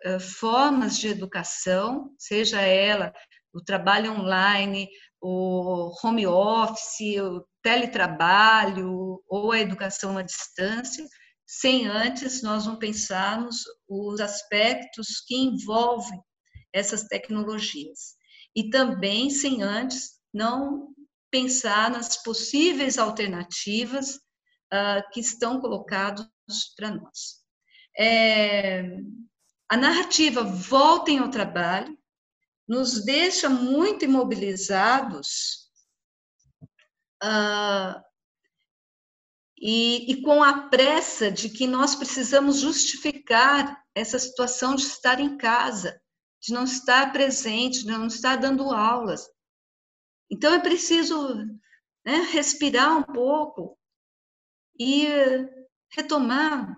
uh, formas de educação, seja ela o trabalho online, o home office, o teletrabalho ou a educação à distância, sem antes nós não pensarmos os aspectos que envolvem essas tecnologias. E também sem antes não pensar nas possíveis alternativas uh, que estão colocados para nós. É, a narrativa Voltem ao Trabalho nos deixa muito imobilizados uh, e, e com a pressa de que nós precisamos justificar essa situação de estar em casa, de não estar presente, de não estar dando aulas. Então é preciso né, respirar um pouco e retomar.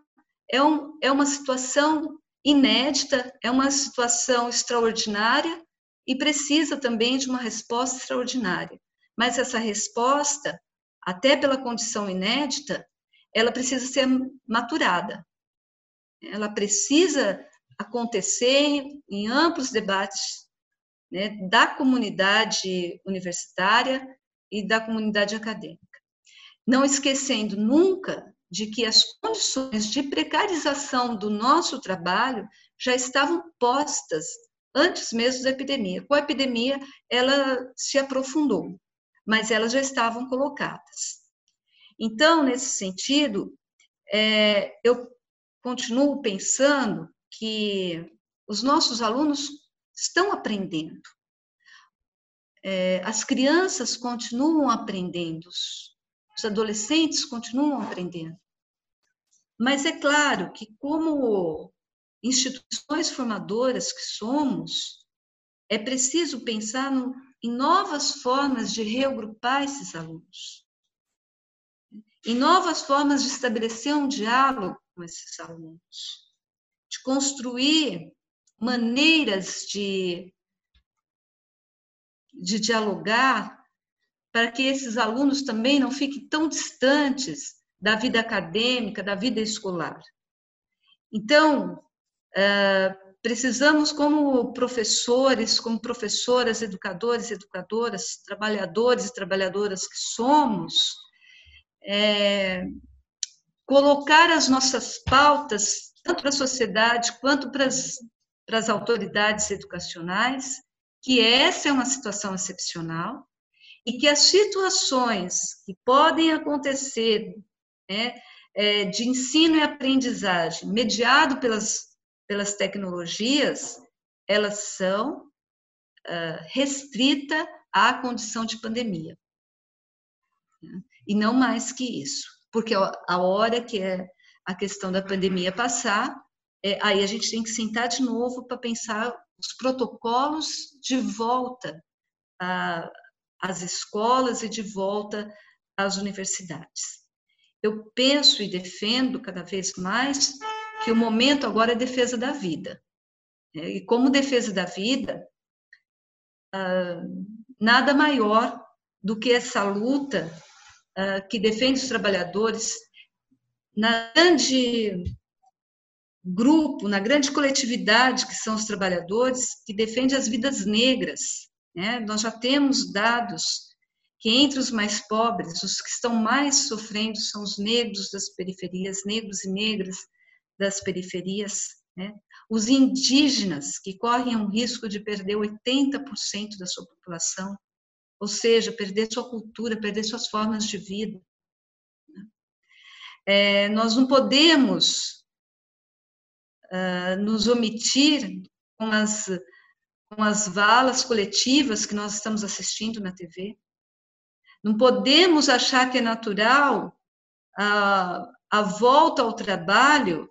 É, um, é uma situação inédita, é uma situação extraordinária e precisa também de uma resposta extraordinária. Mas essa resposta até pela condição inédita, ela precisa ser maturada. Ela precisa acontecer em amplos debates né, da comunidade universitária e da comunidade acadêmica. Não esquecendo nunca de que as condições de precarização do nosso trabalho já estavam postas antes mesmo da epidemia. Com a epidemia, ela se aprofundou mas elas já estavam colocadas. Então, nesse sentido, é, eu continuo pensando que os nossos alunos estão aprendendo. É, as crianças continuam aprendendo, os adolescentes continuam aprendendo. Mas é claro que, como instituições formadoras que somos, é preciso pensar no, em novas formas de reagrupar esses alunos, em novas formas de estabelecer um diálogo com esses alunos, de construir maneiras de, de dialogar para que esses alunos também não fiquem tão distantes da vida acadêmica, da vida escolar. Então, uh, precisamos, como professores, como professoras, educadores, educadoras, trabalhadores e trabalhadoras que somos, é, colocar as nossas pautas, tanto para a sociedade quanto para as, para as autoridades educacionais, que essa é uma situação excepcional e que as situações que podem acontecer né, é, de ensino e aprendizagem mediado pelas, pelas tecnologias, elas são uh, restrita à condição de pandemia. E não mais que isso. Porque a hora que é a questão da pandemia passar, é, aí a gente tem que sentar de novo para pensar os protocolos de volta às escolas e de volta às universidades. Eu penso e defendo cada vez mais que o momento agora é defesa da vida. É, e como defesa da vida, ah, nada maior do que essa luta ah, que defende os trabalhadores na grande grupo, na grande coletividade que são os trabalhadores, que defende as vidas negras. Né? Nós já temos dados que entre os mais pobres, os que estão mais sofrendo são os negros das periferias, negros e negras das periferias, né? os indígenas, que correm o risco de perder 80% da sua população, ou seja, perder sua cultura, perder suas formas de vida. Né? É, nós não podemos uh, nos omitir com as, com as valas coletivas que nós estamos assistindo na TV. Não podemos achar que é natural a, a volta ao trabalho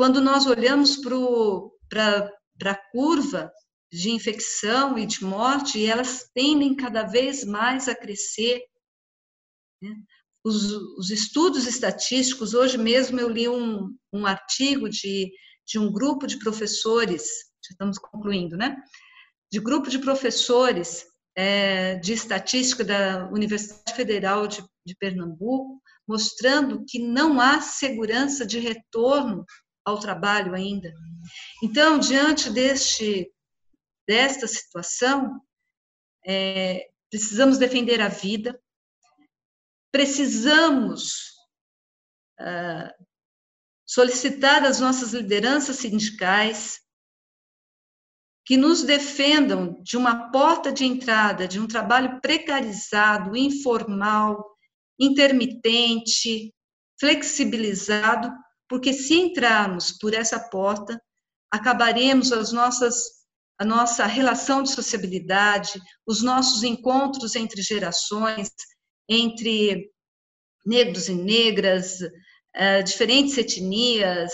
quando nós olhamos para a curva de infecção e de morte elas tendem cada vez mais a crescer. Né? Os, os, estudos estatísticos, hoje mesmo eu li um, um artigo de, de um grupo de professores, já estamos concluindo, né? De grupo de professores é, de estatística da Universidade Federal de, de Pernambuco, mostrando que não há segurança de retorno ao trabalho ainda. Então, diante deste, desta situação, é, precisamos defender a vida, precisamos uh, solicitar das nossas lideranças sindicais que nos defendam de uma porta de entrada, de um trabalho precarizado, informal, intermitente, flexibilizado, porque se entrarmos por essa porta, acabaremos as nossas a nossa relação de sociabilidade, os nossos encontros entre gerações, entre negros e negras, uh, diferentes etnias,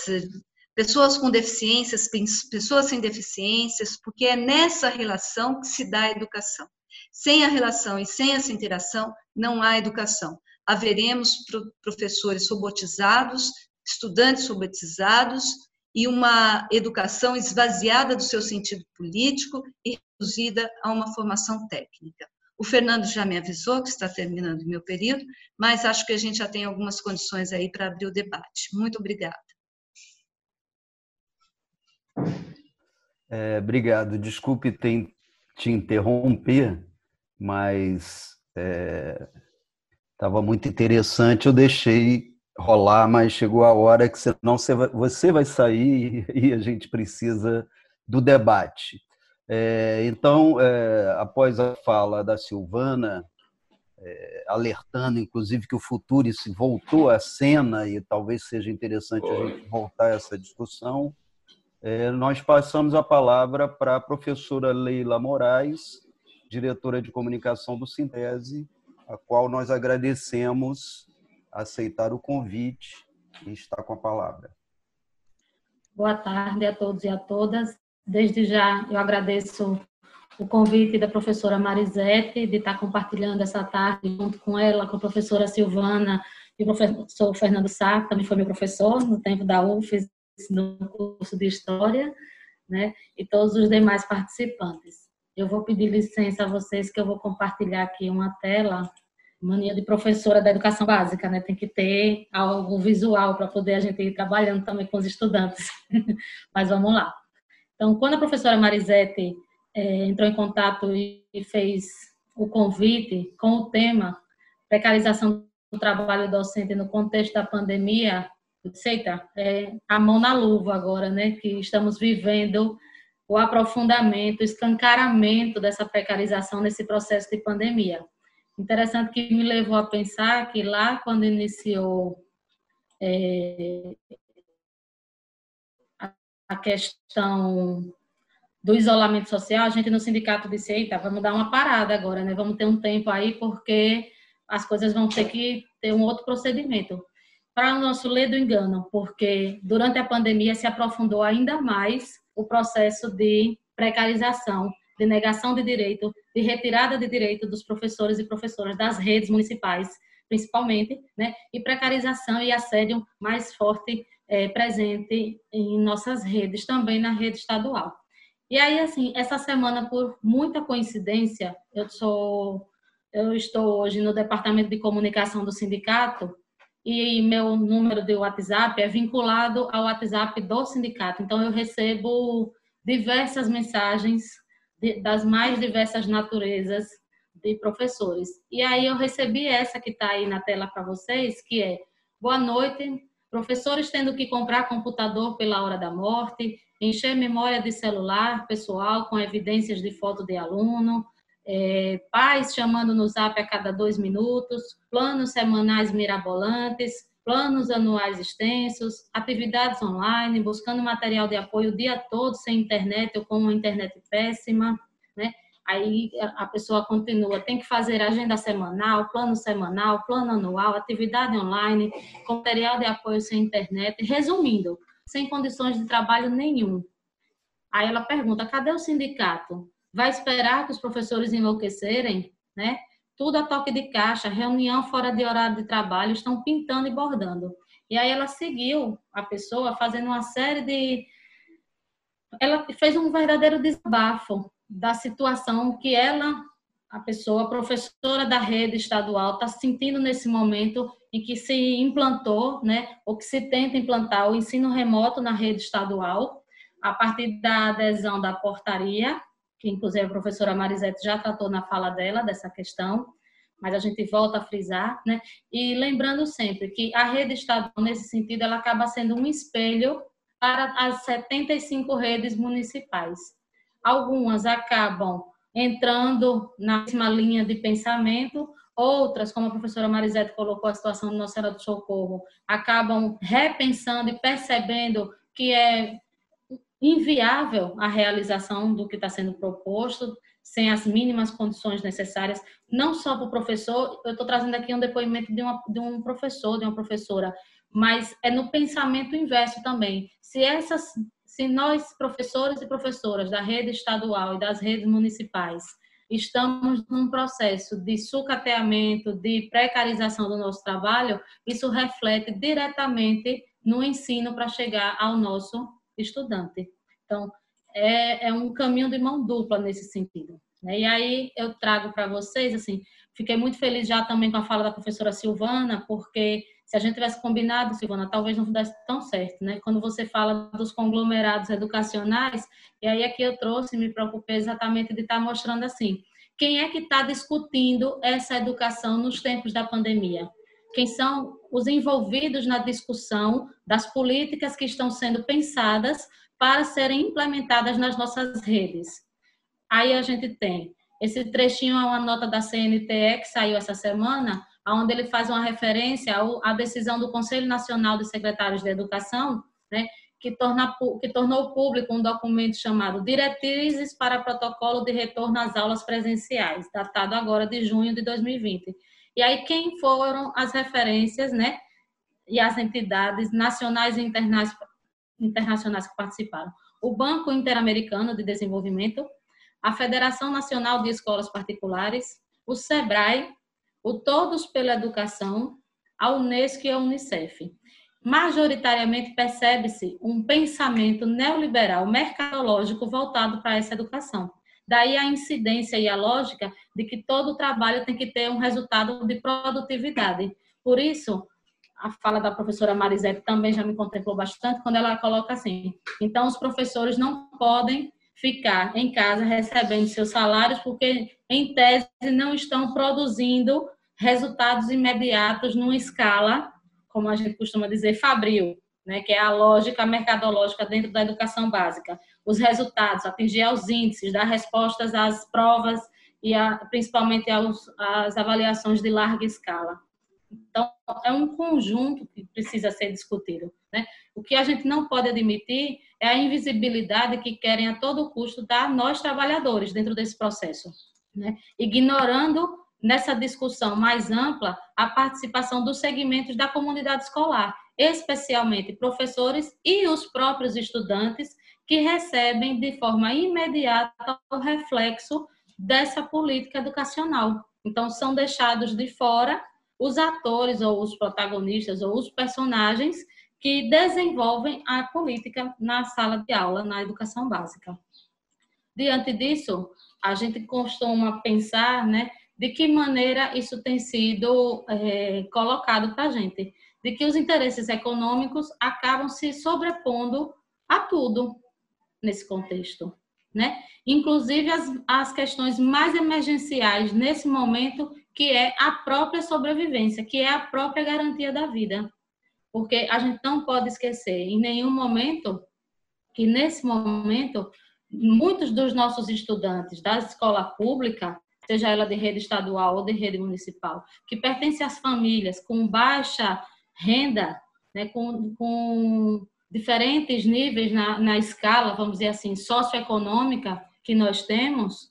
pessoas com deficiências, pessoas sem deficiências, porque é nessa relação que se dá a educação. Sem a relação e sem essa interação, não há educação. Haveremos professores robotizados, estudantes robotizados e uma educação esvaziada do seu sentido político e reduzida a uma formação técnica. O Fernando já me avisou que está terminando o meu período, mas acho que a gente já tem algumas condições aí para abrir o debate. Muito obrigada. É, obrigado. Desculpe te interromper, mas estava é, muito interessante. Eu deixei rolar, mas chegou a hora que senão você vai, você vai sair <laughs> e a gente precisa do debate. É, então, é, após a fala da Silvana, é, alertando, inclusive, que o futuro se voltou à cena e talvez seja interessante a gente voltar a essa discussão, é, nós passamos a palavra para a professora Leila Moraes, diretora de comunicação do Sintese, a qual nós agradecemos aceitar o convite e estar com a palavra. Boa tarde a todos e a todas. Desde já eu agradeço o convite da professora Marisete de estar compartilhando essa tarde junto com ela, com a professora Silvana e o professor Fernando Sá, que também foi meu professor no tempo da UFES, no curso de História, né? E todos os demais participantes. Eu vou pedir licença a vocês que eu vou compartilhar aqui uma tela mania de professora da educação básica, né? Tem que ter algo visual para poder a gente ir trabalhando também com os estudantes. <laughs> Mas vamos lá. Então, quando a professora Marisete é, entrou em contato e fez o convite com o tema precarização do trabalho docente no contexto da pandemia, aceita é, a mão na luva agora, né? Que estamos vivendo o aprofundamento, o escancaramento dessa precarização nesse processo de pandemia. Interessante que me levou a pensar que lá quando iniciou é, a questão do isolamento social, a gente no sindicato disse, eita, vamos dar uma parada agora, né? Vamos ter um tempo aí porque as coisas vão ter que ter um outro procedimento. Para o nosso ledo engano, porque durante a pandemia se aprofundou ainda mais o processo de precarização de negação de direito, de retirada de direito dos professores e professoras das redes municipais, principalmente, né? E precarização e assédio mais forte é, presente em nossas redes, também na rede estadual. E aí, assim, essa semana, por muita coincidência, eu sou, eu estou hoje no departamento de comunicação do sindicato e meu número de WhatsApp é vinculado ao WhatsApp do sindicato. Então, eu recebo diversas mensagens de, das mais diversas naturezas de professores. E aí eu recebi essa que está aí na tela para vocês, que é boa noite, professores tendo que comprar computador pela hora da morte, encher memória de celular pessoal com evidências de foto de aluno, é, pais chamando no zap a cada dois minutos, planos semanais mirabolantes, planos anuais extensos, atividades online, buscando material de apoio o dia todo sem internet ou com uma internet péssima, né? Aí a pessoa continua, tem que fazer agenda semanal, plano semanal, plano anual, atividade online, com material de apoio sem internet, resumindo, sem condições de trabalho nenhum. Aí ela pergunta, cadê o sindicato? Vai esperar que os professores enlouquecerem, né? Tudo a toque de caixa, reunião fora de horário de trabalho, estão pintando e bordando. E aí ela seguiu a pessoa fazendo uma série de. Ela fez um verdadeiro desabafo da situação que ela, a pessoa, a professora da rede estadual, está sentindo nesse momento em que se implantou, né, ou que se tenta implantar o ensino remoto na rede estadual, a partir da adesão da portaria que inclusive a professora Marisete já tratou na fala dela dessa questão, mas a gente volta a frisar, né? E lembrando sempre que a rede estadual, nesse sentido, ela acaba sendo um espelho para as 75 redes municipais. Algumas acabam entrando na mesma linha de pensamento, outras, como a professora Marisete colocou a situação do Nossa Senhora do Socorro, acabam repensando e percebendo que é inviável a realização do que está sendo proposto, sem as mínimas condições necessárias, não só para o professor, eu estou trazendo aqui um depoimento de, uma, de um professor, de uma professora, mas é no pensamento inverso também. Se essas, se nós, professores e professoras da rede estadual e das redes municipais, estamos num processo de sucateamento, de precarização do nosso trabalho, isso reflete diretamente no ensino para chegar ao nosso estudante. Então, é, é um caminho de mão dupla nesse sentido. Né? E aí eu trago para vocês, assim, fiquei muito feliz já também com a fala da professora Silvana, porque se a gente tivesse combinado, Silvana, talvez não desse tão certo, né? Quando você fala dos conglomerados educacionais, e aí aqui eu trouxe, me preocupei exatamente de estar tá mostrando assim, quem é que está discutindo essa educação nos tempos da pandemia? Quem são os envolvidos na discussão das políticas que estão sendo pensadas para serem implementadas nas nossas redes. Aí a gente tem esse trechinho, é uma nota da CNTE que saiu essa semana, onde ele faz uma referência à decisão do Conselho Nacional de Secretários de Educação, né, que, torna, que tornou público um documento chamado Diretrizes para Protocolo de Retorno às Aulas Presenciais, datado agora de junho de 2020. E aí, quem foram as referências, né, e as entidades nacionais e internacionais que participaram. O Banco Interamericano de Desenvolvimento, a Federação Nacional de Escolas Particulares, o SEBRAE, o Todos pela Educação, a Unesco e a Unicef. Majoritariamente percebe-se um pensamento neoliberal mercadológico voltado para essa educação. Daí a incidência e a lógica de que todo trabalho tem que ter um resultado de produtividade. Por isso, a fala da professora Marisete também já me contemplou bastante quando ela coloca assim: então os professores não podem ficar em casa recebendo seus salários porque em tese não estão produzindo resultados imediatos numa escala, como a gente costuma dizer, fabril, né, que é a lógica mercadológica dentro da educação básica. Os resultados, atingir aos índices, dar respostas às provas e a, principalmente aos, às avaliações de larga escala. Então, é um conjunto que precisa ser discutido. Né? O que a gente não pode admitir é a invisibilidade que querem a todo custo dar nós trabalhadores dentro desse processo, né? ignorando nessa discussão mais ampla a participação dos segmentos da comunidade escolar, especialmente professores e os próprios estudantes que recebem de forma imediata o reflexo dessa política educacional. Então, são deixados de fora os atores ou os protagonistas ou os personagens que desenvolvem a política na sala de aula, na educação básica. Diante disso, a gente costuma pensar, né, de que maneira isso tem sido é, colocado para a gente, de que os interesses econômicos acabam se sobrepondo a tudo nesse contexto, né? Inclusive as, as questões mais emergenciais nesse momento que é a própria sobrevivência, que é a própria garantia da vida. Porque a gente não pode esquecer em nenhum momento que nesse momento muitos dos nossos estudantes da escola pública, seja ela de rede estadual ou de rede municipal, que pertencem às famílias com baixa renda, né, com, com diferentes níveis na, na escala, vamos dizer assim, socioeconômica que nós temos,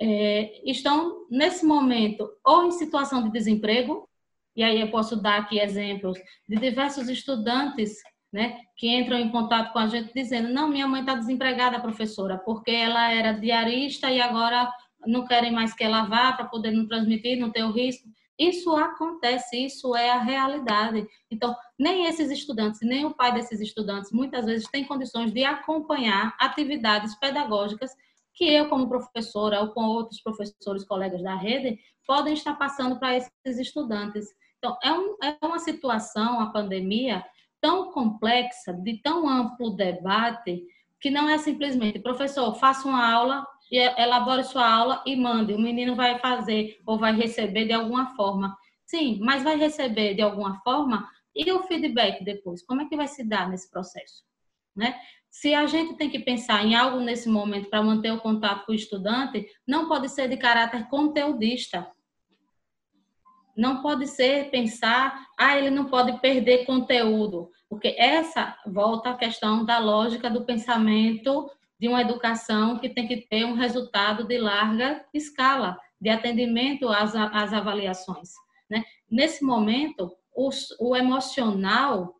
é, estão nesse momento ou em situação de desemprego, e aí eu posso dar aqui exemplos de diversos estudantes né, que entram em contato com a gente dizendo: não, minha mãe está desempregada, professora, porque ela era diarista e agora não querem mais que ela vá para poder não transmitir, não ter o risco. Isso acontece, isso é a realidade. Então, nem esses estudantes, nem o pai desses estudantes, muitas vezes tem condições de acompanhar atividades pedagógicas que eu, como professora, ou com outros professores, colegas da rede, podem estar passando para esses estudantes. Então, é, um, é uma situação, a pandemia, tão complexa, de tão amplo debate, que não é simplesmente, professor, faça uma aula, e elabore sua aula e mande. O menino vai fazer ou vai receber de alguma forma. Sim, mas vai receber de alguma forma e o feedback depois? Como é que vai se dar nesse processo? Né? Se a gente tem que pensar em algo nesse momento para manter o contato com o estudante, não pode ser de caráter conteudista. Não pode ser pensar, ah, ele não pode perder conteúdo, porque essa volta à questão da lógica do pensamento de uma educação que tem que ter um resultado de larga escala, de atendimento às, às avaliações. Né? Nesse momento, o, o emocional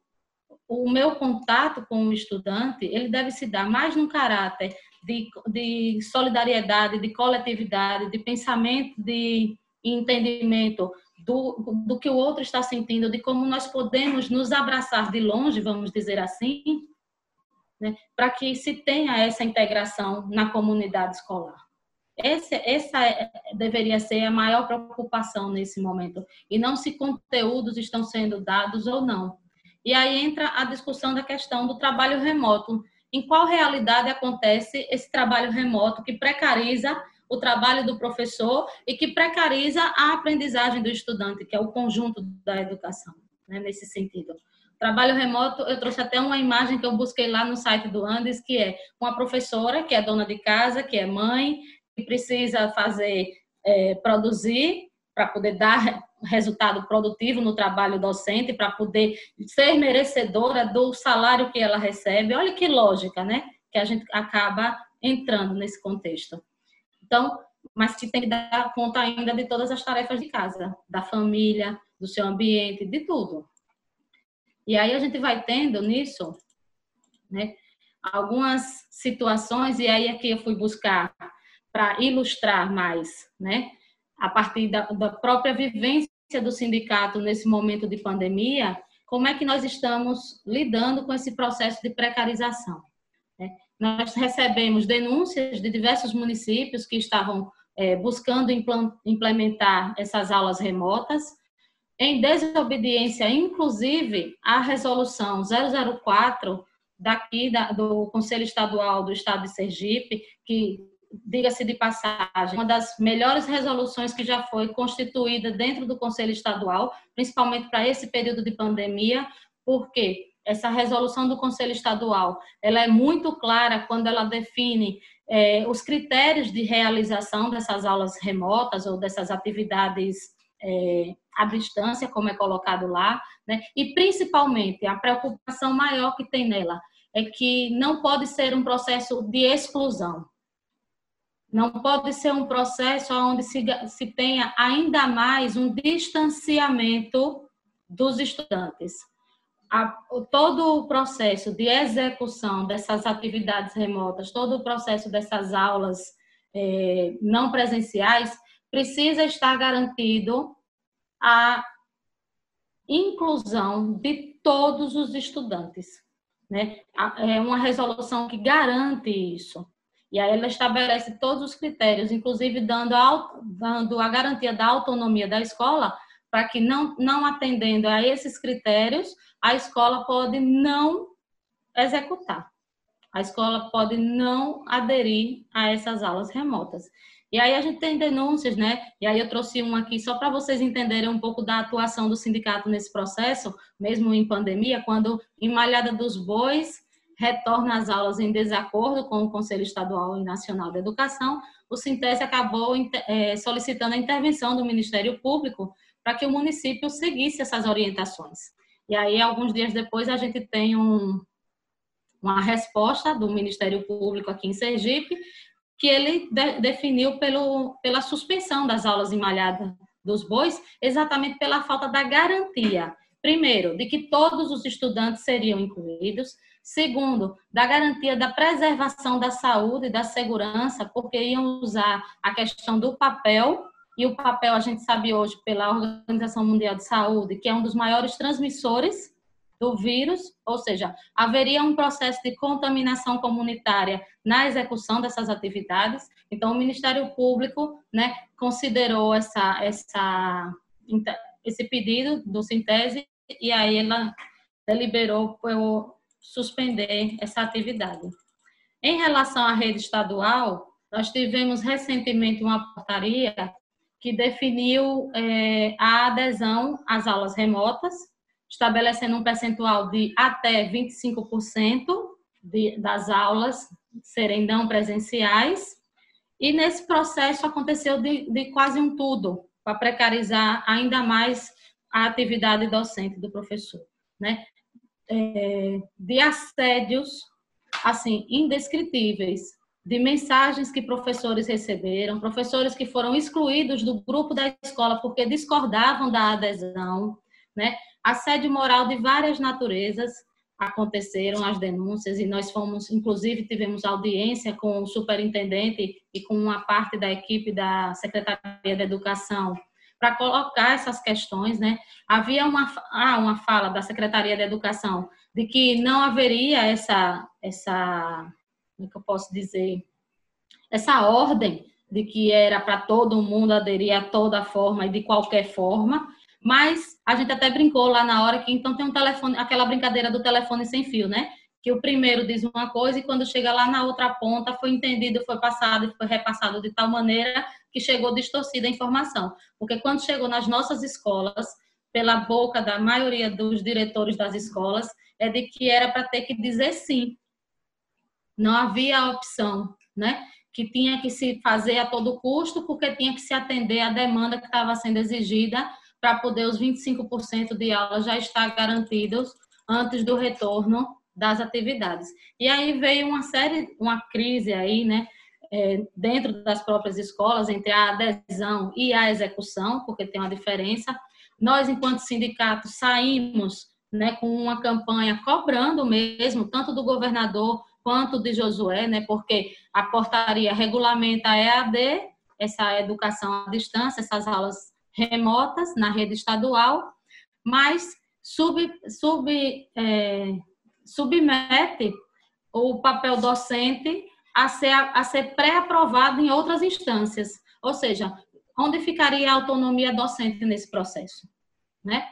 o meu contato com o estudante, ele deve se dar mais no caráter de, de solidariedade, de coletividade, de pensamento, de entendimento do, do que o outro está sentindo, de como nós podemos nos abraçar de longe, vamos dizer assim, né, para que se tenha essa integração na comunidade escolar. Esse, essa é, deveria ser a maior preocupação nesse momento, e não se conteúdos estão sendo dados ou não. E aí entra a discussão da questão do trabalho remoto. Em qual realidade acontece esse trabalho remoto que precariza o trabalho do professor e que precariza a aprendizagem do estudante, que é o conjunto da educação, né, nesse sentido. Trabalho remoto, eu trouxe até uma imagem que eu busquei lá no site do Andes, que é uma professora que é dona de casa, que é mãe, que precisa fazer, é, produzir para poder dar resultado produtivo no trabalho docente, para poder ser merecedora do salário que ela recebe. Olha que lógica, né? Que a gente acaba entrando nesse contexto. Então, mas que tem que dar conta ainda de todas as tarefas de casa, da família, do seu ambiente, de tudo. E aí a gente vai tendo nisso, né, algumas situações, e aí aqui eu fui buscar para ilustrar mais, né, a partir da, da própria vivência do sindicato nesse momento de pandemia, como é que nós estamos lidando com esse processo de precarização. Né? nós recebemos denúncias de diversos municípios que estavam é, buscando implementar essas aulas remotas, em desobediência, inclusive, à resolução 004 daqui da, do Conselho Estadual do Estado de Sergipe, que diga-se de passagem, uma das melhores resoluções que já foi constituída dentro do Conselho Estadual, principalmente para esse período de pandemia, porque essa resolução do Conselho Estadual, ela é muito clara quando ela define é, os critérios de realização dessas aulas remotas ou dessas atividades é, à distância, como é colocado lá, né? e principalmente a preocupação maior que tem nela é que não pode ser um processo de exclusão. Não pode ser um processo onde se, se tenha ainda mais um distanciamento dos estudantes. A, todo o processo de execução dessas atividades remotas, todo o processo dessas aulas é, não presenciais, precisa estar garantido a inclusão de todos os estudantes. Né? É uma resolução que garante isso. E aí ela estabelece todos os critérios, inclusive dando a, dando a garantia da autonomia da escola, para que não, não atendendo a esses critérios, a escola pode não executar. A escola pode não aderir a essas aulas remotas. E aí a gente tem denúncias, né? E aí eu trouxe um aqui só para vocês entenderem um pouco da atuação do sindicato nesse processo, mesmo em pandemia, quando em Malhada dos Bois retorna às aulas em desacordo com o Conselho Estadual e Nacional da Educação, o Sintese acabou é, solicitando a intervenção do Ministério Público para que o município seguisse essas orientações. E aí, alguns dias depois, a gente tem um, uma resposta do Ministério Público aqui em Sergipe, que ele de, definiu pelo, pela suspensão das aulas em malhada dos bois, exatamente pela falta da garantia. Primeiro, de que todos os estudantes seriam incluídos. Segundo, da garantia da preservação da saúde e da segurança, porque iam usar a questão do papel, e o papel a gente sabe hoje pela Organização Mundial de Saúde, que é um dos maiores transmissores do vírus, ou seja, haveria um processo de contaminação comunitária na execução dessas atividades. Então, o Ministério Público, né, considerou essa, essa, esse pedido do Sintese e aí ela deliberou por suspender essa atividade. Em relação à rede estadual, nós tivemos recentemente uma portaria que definiu é, a adesão às aulas remotas estabelecendo um percentual de até 25% de, das aulas serem não presenciais. E nesse processo aconteceu de, de quase um tudo, para precarizar ainda mais a atividade docente do professor, né? É, de assédios, assim, indescritíveis, de mensagens que professores receberam, professores que foram excluídos do grupo da escola porque discordavam da adesão, né? Assédio moral de várias naturezas aconteceram as denúncias e nós fomos, inclusive, tivemos audiência com o superintendente e com uma parte da equipe da Secretaria da Educação para colocar essas questões, né? Havia uma, ah, uma fala da Secretaria da Educação de que não haveria essa, essa, como é que eu posso dizer, essa ordem de que era para todo mundo aderir a toda forma e de qualquer forma, mas a gente até brincou lá na hora que então tem um telefone, aquela brincadeira do telefone sem fio, né? Que o primeiro diz uma coisa e quando chega lá na outra ponta foi entendido, foi passado e foi repassado de tal maneira que chegou distorcida a informação. Porque quando chegou nas nossas escolas, pela boca da maioria dos diretores das escolas, é de que era para ter que dizer sim. Não havia opção, né? Que tinha que se fazer a todo custo, porque tinha que se atender à demanda que estava sendo exigida para poder os 25% de aula já estar garantidos antes do retorno das atividades. E aí veio uma série, uma crise aí, né, é, dentro das próprias escolas entre a adesão e a execução, porque tem uma diferença. Nós, enquanto sindicato, saímos né, com uma campanha cobrando mesmo, tanto do governador quanto de Josué, né, porque a portaria regulamenta a EAD, essa educação à distância, essas aulas remotas na rede estadual, mas sub, sub, é, submete o papel docente a ser, a ser pré-aprovado em outras instâncias. Ou seja, onde ficaria a autonomia docente nesse processo? Né?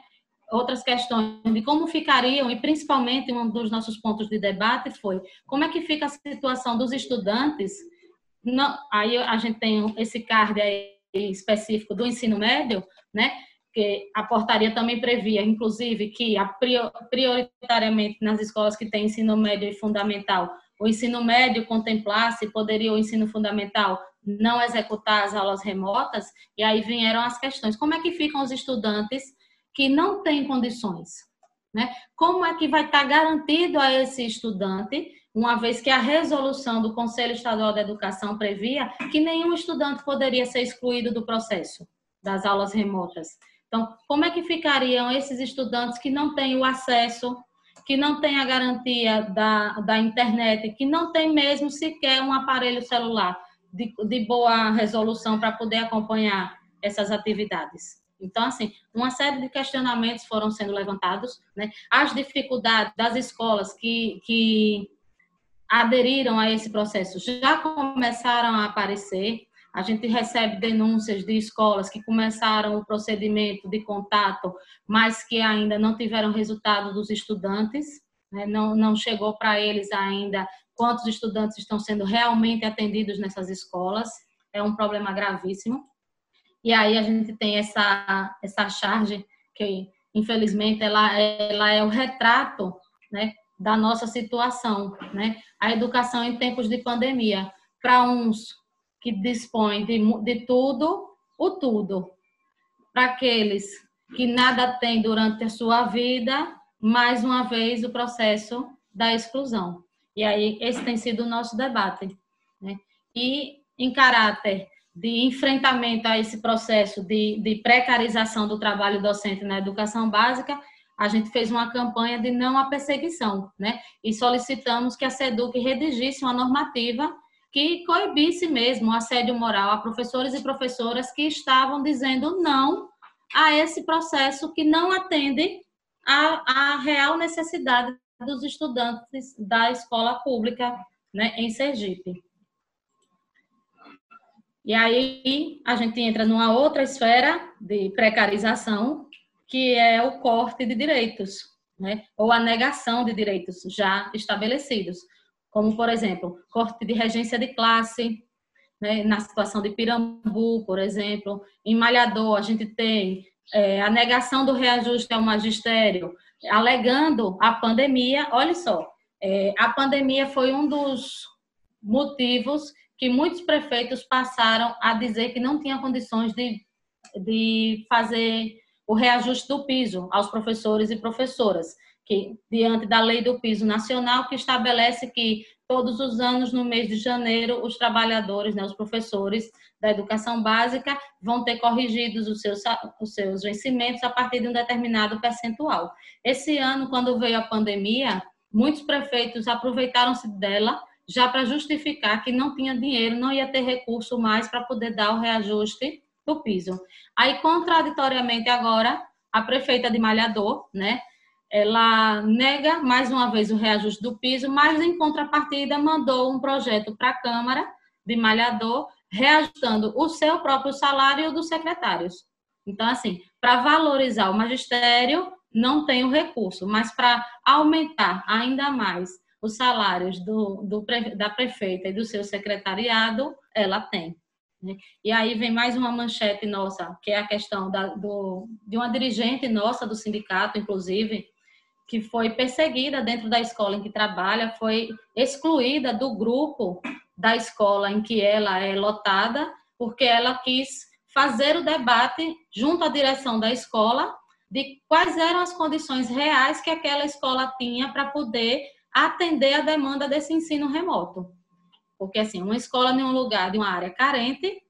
Outras questões de como ficariam, e principalmente um dos nossos pontos de debate foi como é que fica a situação dos estudantes. Não, aí a gente tem esse card aí específico do ensino médio, né? que a portaria também previa, inclusive, que a prioritariamente nas escolas que têm ensino médio e fundamental, o ensino médio contemplasse, poderia o ensino fundamental não executar as aulas remotas, e aí vieram as questões. Como é que ficam os estudantes que não têm condições? Né? Como é que vai estar garantido a esse estudante, uma vez que a resolução do Conselho Estadual da Educação previa que nenhum estudante poderia ser excluído do processo das aulas remotas? Então, como é que ficariam esses estudantes que não têm o acesso, que não têm a garantia da, da internet, que não têm mesmo sequer um aparelho celular de, de boa resolução para poder acompanhar essas atividades? Então, assim, uma série de questionamentos foram sendo levantados, né? As dificuldades das escolas que, que aderiram a esse processo já começaram a aparecer, a gente recebe denúncias de escolas que começaram o procedimento de contato, mas que ainda não tiveram resultado dos estudantes, né? não, não chegou para eles ainda quantos estudantes estão sendo realmente atendidos nessas escolas. É um problema gravíssimo. E aí a gente tem essa, essa charge que, infelizmente, ela, ela é o retrato né, da nossa situação, né? A educação em tempos de pandemia. Para uns que dispõe de, de tudo, o tudo. Para aqueles que nada têm durante a sua vida, mais uma vez o processo da exclusão. E aí, esse tem sido o nosso debate. Né? E em caráter de enfrentamento a esse processo de, de precarização do trabalho docente na educação básica, a gente fez uma campanha de não à perseguição, né? E solicitamos que a SEDUC redigisse uma normativa que coibisse mesmo o assédio moral a professores e professoras que estavam dizendo não a esse processo que não atende à, à real necessidade dos estudantes da escola pública né, em Sergipe. E aí a gente entra numa outra esfera de precarização, que é o corte de direitos, né, ou a negação de direitos já estabelecidos como, por exemplo, corte de regência de classe, né, na situação de Pirambu, por exemplo. Em Malhador, a gente tem é, a negação do reajuste ao magistério, alegando a pandemia. Olha só, é, a pandemia foi um dos motivos que muitos prefeitos passaram a dizer que não tinha condições de, de fazer o reajuste do piso aos professores e professoras que diante da lei do piso nacional que estabelece que todos os anos no mês de janeiro os trabalhadores, né, os professores da educação básica vão ter corrigidos os seus os seus vencimentos a partir de um determinado percentual. Esse ano, quando veio a pandemia, muitos prefeitos aproveitaram-se dela já para justificar que não tinha dinheiro, não ia ter recurso mais para poder dar o reajuste do piso. Aí, contraditoriamente agora, a prefeita de Malhador, né, ela nega mais uma vez o reajuste do piso, mas em contrapartida mandou um projeto para a Câmara de Malhador, reajustando o seu próprio salário e o dos secretários. Então, assim, para valorizar o magistério, não tem o recurso, mas para aumentar ainda mais os salários do, do, da prefeita e do seu secretariado, ela tem. Né? E aí vem mais uma manchete nossa, que é a questão da, do, de uma dirigente nossa do sindicato, inclusive, que foi perseguida dentro da escola em que trabalha, foi excluída do grupo da escola em que ela é lotada, porque ela quis fazer o debate junto à direção da escola de quais eram as condições reais que aquela escola tinha para poder atender a demanda desse ensino remoto. Porque, assim, uma escola em um lugar de uma área carente,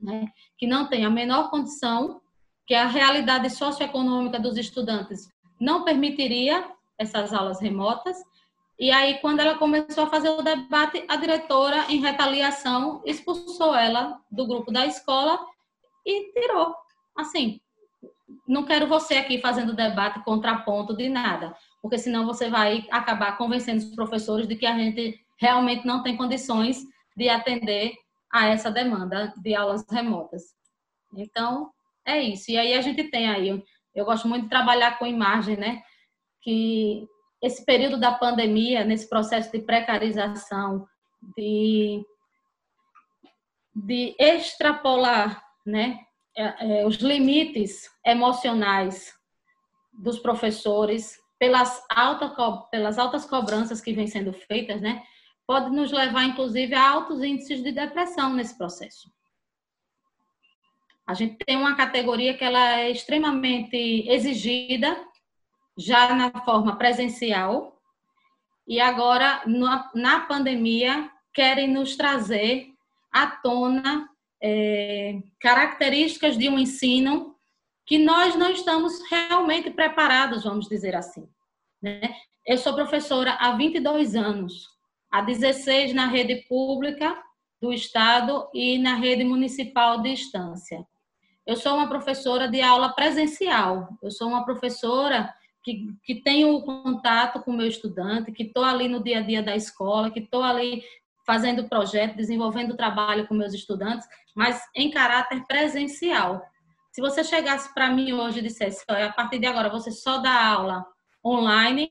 né, que não tem a menor condição, que a realidade socioeconômica dos estudantes não permitiria essas aulas remotas. E aí, quando ela começou a fazer o debate, a diretora, em retaliação, expulsou ela do grupo da escola e tirou. Assim, não quero você aqui fazendo debate contraponto de nada, porque senão você vai acabar convencendo os professores de que a gente realmente não tem condições de atender a essa demanda de aulas remotas. Então, é isso. E aí a gente tem aí, eu gosto muito de trabalhar com imagem, né? Que esse período da pandemia, nesse processo de precarização, de, de extrapolar, né? É, é, os limites emocionais dos professores pelas, alta, pelas altas cobranças que vêm sendo feitas, né? Pode nos levar, inclusive, a altos índices de depressão nesse processo. A gente tem uma categoria que ela é extremamente exigida já na forma presencial e agora na, pandemia querem nos trazer à tona é, características de um ensino que nós não estamos realmente preparados, vamos dizer assim. Né? Eu sou professora há 22 anos, há 16 na rede pública do Estado e na rede municipal de instância. Eu sou uma professora de aula presencial, eu sou uma professora que, que tenho o contato com o meu estudante, que estou ali no dia a dia da escola, que estou ali fazendo projeto, desenvolvendo trabalho com meus estudantes, mas em caráter presencial. Se você chegasse para mim hoje e dissesse, a partir de agora você só dá aula online,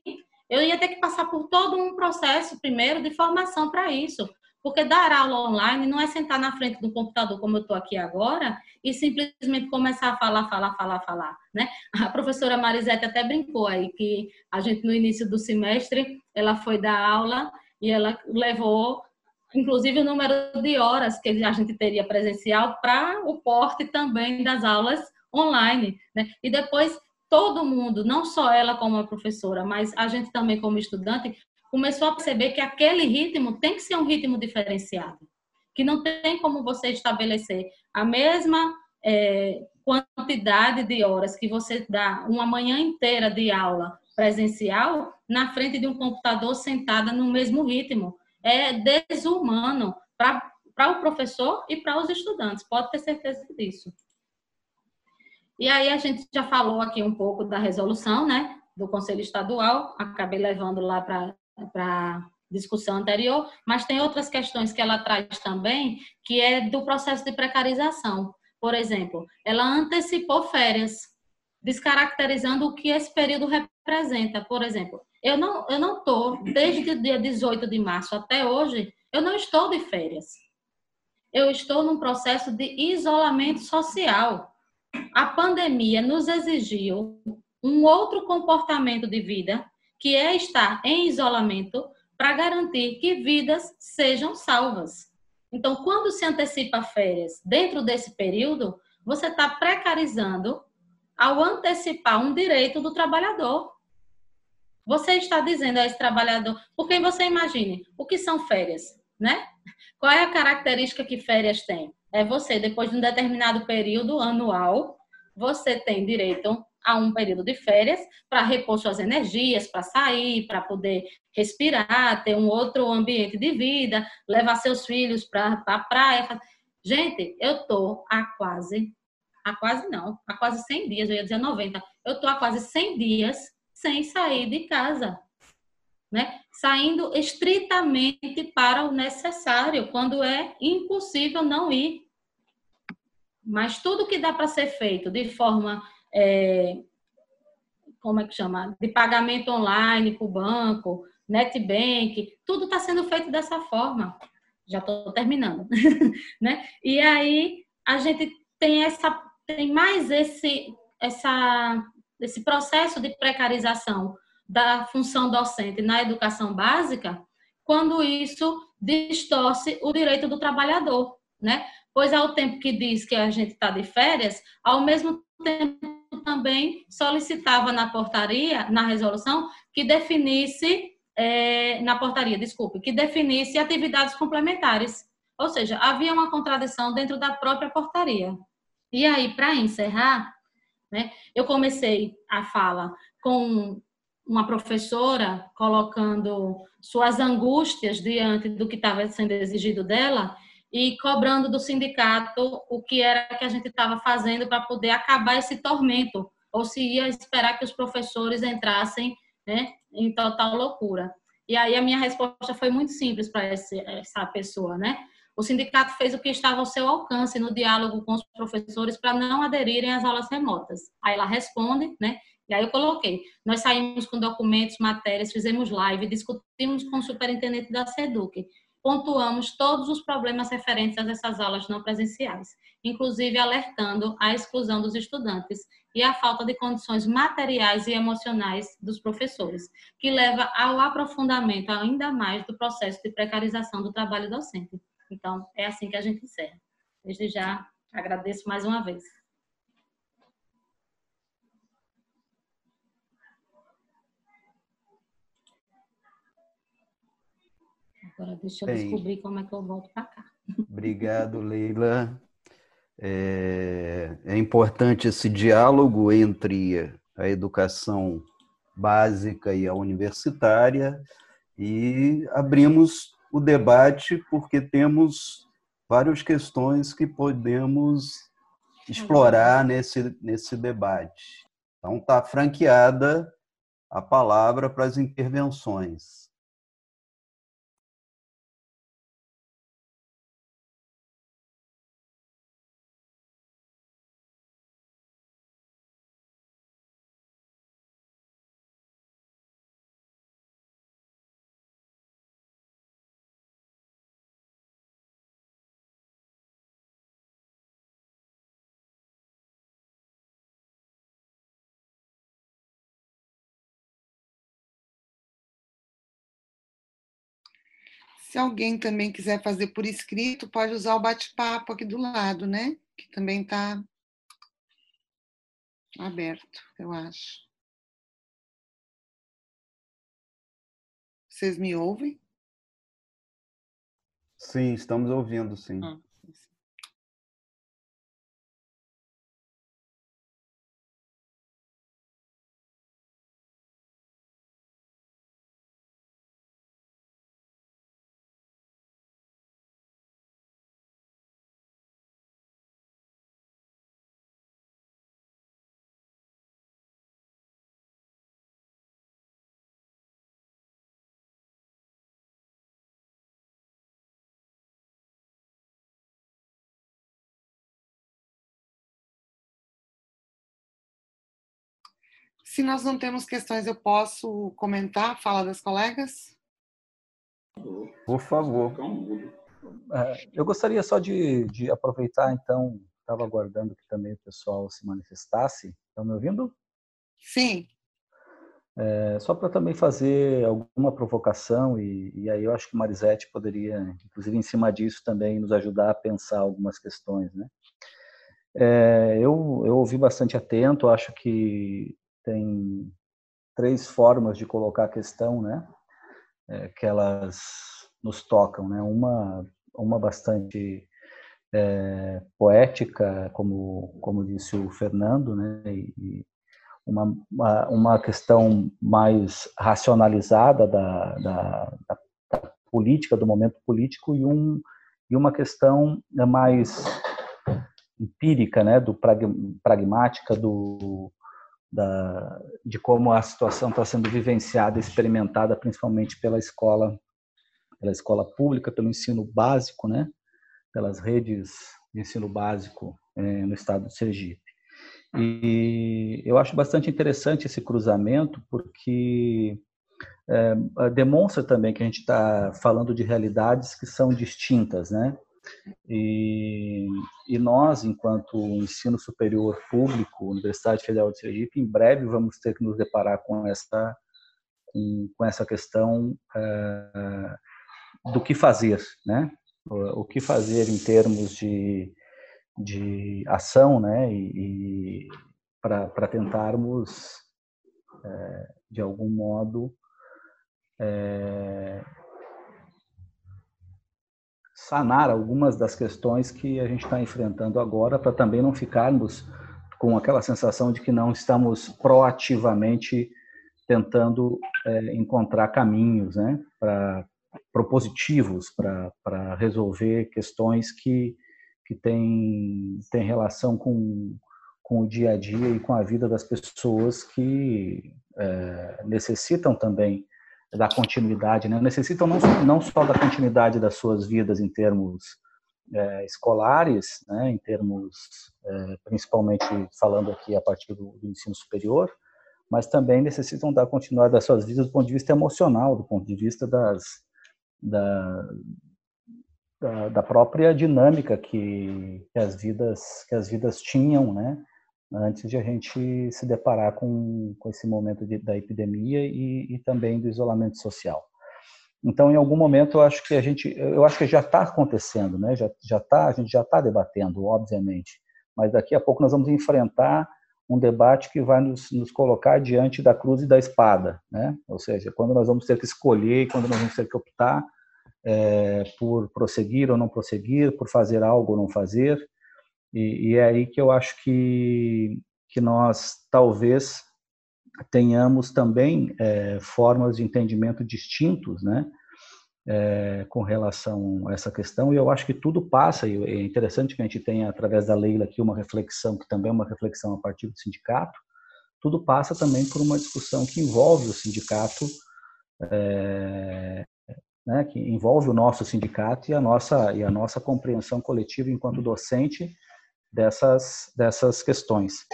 eu ia ter que passar por todo um processo primeiro de formação para isso. Porque dar aula online não é sentar na frente do computador como eu estou aqui agora e simplesmente começar a falar, falar, falar, falar, né? A professora Marisete até brincou aí que a gente no início do semestre ela foi dar aula e ela levou inclusive o número de horas que a gente teria presencial para o porte também das aulas online, né? E depois todo mundo, não só ela como a professora, mas a gente também como estudante, começou a perceber que aquele ritmo tem que ser um ritmo diferenciado, que não tem como você estabelecer a mesma é, quantidade de horas que você dá uma manhã inteira de aula presencial na frente de um computador sentada no mesmo ritmo. É desumano para o professor e para os estudantes, pode ter certeza disso. E aí a gente já falou aqui um pouco da resolução, né, do Conselho Estadual, acabei levando lá para discussão anterior, mas tem outras questões que ela traz também, que é do processo de precarização. Por exemplo, ela antecipou férias, descaracterizando o que esse período representa. Por exemplo, eu não eu não tô desde o dia 18 de março até hoje, eu não estou de férias. Eu estou num processo de isolamento social. A pandemia nos exigiu um outro comportamento de vida que é estar em isolamento para garantir que vidas sejam salvas. Então, quando se antecipa férias dentro desse período, você está precarizando ao antecipar um direito do trabalhador. Você está dizendo a esse trabalhador, porque você imagine, o que são férias, né? Qual é a característica que férias têm? É você, depois de um determinado período anual, você tem direito a um período de férias para repor suas energias, para sair, para poder respirar, ter um outro ambiente de vida, levar seus filhos para a praia. Gente, eu tô há quase, há quase não, há quase 100 dias, eu ia dizer 90, eu tô há quase 100 dias sem sair de casa, né? Saindo estritamente para o necessário, quando é impossível não ir. Mas tudo que dá para ser feito de forma é, como é que chama? De pagamento online para o banco, NetBank, tudo está sendo feito dessa forma. Já estou terminando, <laughs> né? E aí a gente tem essa, tem mais esse, essa, esse processo de precarização da função docente na educação básica, quando isso distorce o direito do trabalhador, né? Pois ao tempo que diz que a gente está de férias, ao mesmo tempo também solicitava na portaria, na resolução, que definisse, é, na portaria, desculpe, que definisse atividades complementares. Ou seja, havia uma contradição dentro da própria portaria. E aí, para encerrar, né, eu comecei a fala com uma professora colocando suas angústias diante do que estava sendo exigido dela, e cobrando do sindicato o que era que a gente estava fazendo para poder acabar esse tormento, ou se ia esperar que os professores entrassem né, em total loucura. E aí a minha resposta foi muito simples para essa pessoa, né? O sindicato fez o que estava ao seu alcance no diálogo com os professores para não aderirem às aulas remotas. Aí ela responde, né? E aí eu coloquei. Nós saímos com documentos, matérias, fizemos live, discutimos com o superintendente da SEDUC pontuamos todos os problemas referentes a essas aulas não presenciais, inclusive alertando a exclusão dos estudantes e a falta de condições materiais e emocionais dos professores, que leva ao aprofundamento ainda mais do processo de precarização do trabalho docente. Então, é assim que a gente encerra. Desde já, agradeço mais uma vez. Agora deixa eu Bem, descobrir como é que eu volto para cá. Obrigado, Leila. É, é importante esse diálogo entre a educação básica e a universitária e abrimos o debate porque temos várias questões que podemos explorar nesse, nesse debate. Então, está franqueada a palavra para as intervenções. Se alguém também quiser fazer por escrito, pode usar o bate-papo aqui do lado, né? Que também está aberto, eu acho. Vocês me ouvem? Sim, estamos ouvindo, sim. Ah. Se nós não temos questões, eu posso comentar, fala das colegas? Por favor. É, eu gostaria só de, de aproveitar, então, estava aguardando que também o pessoal se manifestasse. Estão me ouvindo? Sim. É, só para também fazer alguma provocação, e, e, aí eu acho que Marisete poderia, inclusive em cima disso, também nos ajudar a pensar algumas questões. Né? É, eu, eu ouvi bastante atento, acho que tem três formas de colocar a questão, né? É, que elas nos tocam, né? Uma, uma bastante é, poética, como como disse o Fernando, né? E, uma, uma, questão mais racionalizada da, da, da, da política, do momento político, e, um, e uma questão mais empírica, né? Do pragmática, do da, de como a situação está sendo vivenciada, experimentada, principalmente pela escola, pela escola pública, pelo ensino básico, né? Pelas redes de ensino básico é, no estado de Sergipe. E eu acho bastante interessante esse cruzamento, porque é, demonstra também que a gente está falando de realidades que são distintas, né? E, e, nós, enquanto ensino superior público, Universidade Federal de Sergipe, em breve vamos ter que nos deparar com essa, com, com essa questão uh, do que fazer, né? O, que fazer em termos de, de ação, né? E, e para tentarmos, uh, de algum modo, uh, sanar algumas das questões que a gente está enfrentando agora, para também não ficarmos com aquela sensação de que não estamos proativamente tentando é, encontrar caminhos né, para propositivos para resolver questões que, que têm, têm relação com, com o dia a dia e com a vida das pessoas que é, necessitam também da continuidade, né? necessitam não, não só da continuidade das suas vidas em termos é, escolares, né? em termos, é, principalmente falando aqui a partir do, do, ensino superior, mas também necessitam da continuidade das suas vidas do ponto de vista emocional, do ponto de vista das, da, da, da própria dinâmica que, que, as vidas que as vidas tinham, né? Antes de a gente se deparar com, com esse momento de, da epidemia e, e, também do isolamento social. Então, em algum momento, eu acho que a gente, eu acho que já está acontecendo, né? Já já tá, a gente já está debatendo, obviamente, mas daqui a pouco nós vamos enfrentar um debate que vai nos, nos colocar diante da cruz e da espada, né? Ou seja, quando nós vamos ter que escolher, quando nós vamos ter que optar é, por prosseguir ou não prosseguir, por fazer algo ou não fazer, e, e, é aí que eu acho que, que nós talvez tenhamos também é, formas de entendimento distintos, né? É, com relação a essa questão, e eu acho que tudo passa, e é interessante que a gente tenha, através da Leila, aqui uma reflexão, que também é uma reflexão a partir do sindicato, tudo passa também por uma discussão que envolve o sindicato, é, né, que envolve o nosso sindicato e a nossa, e a nossa compreensão coletiva enquanto docente dessas, dessas questões.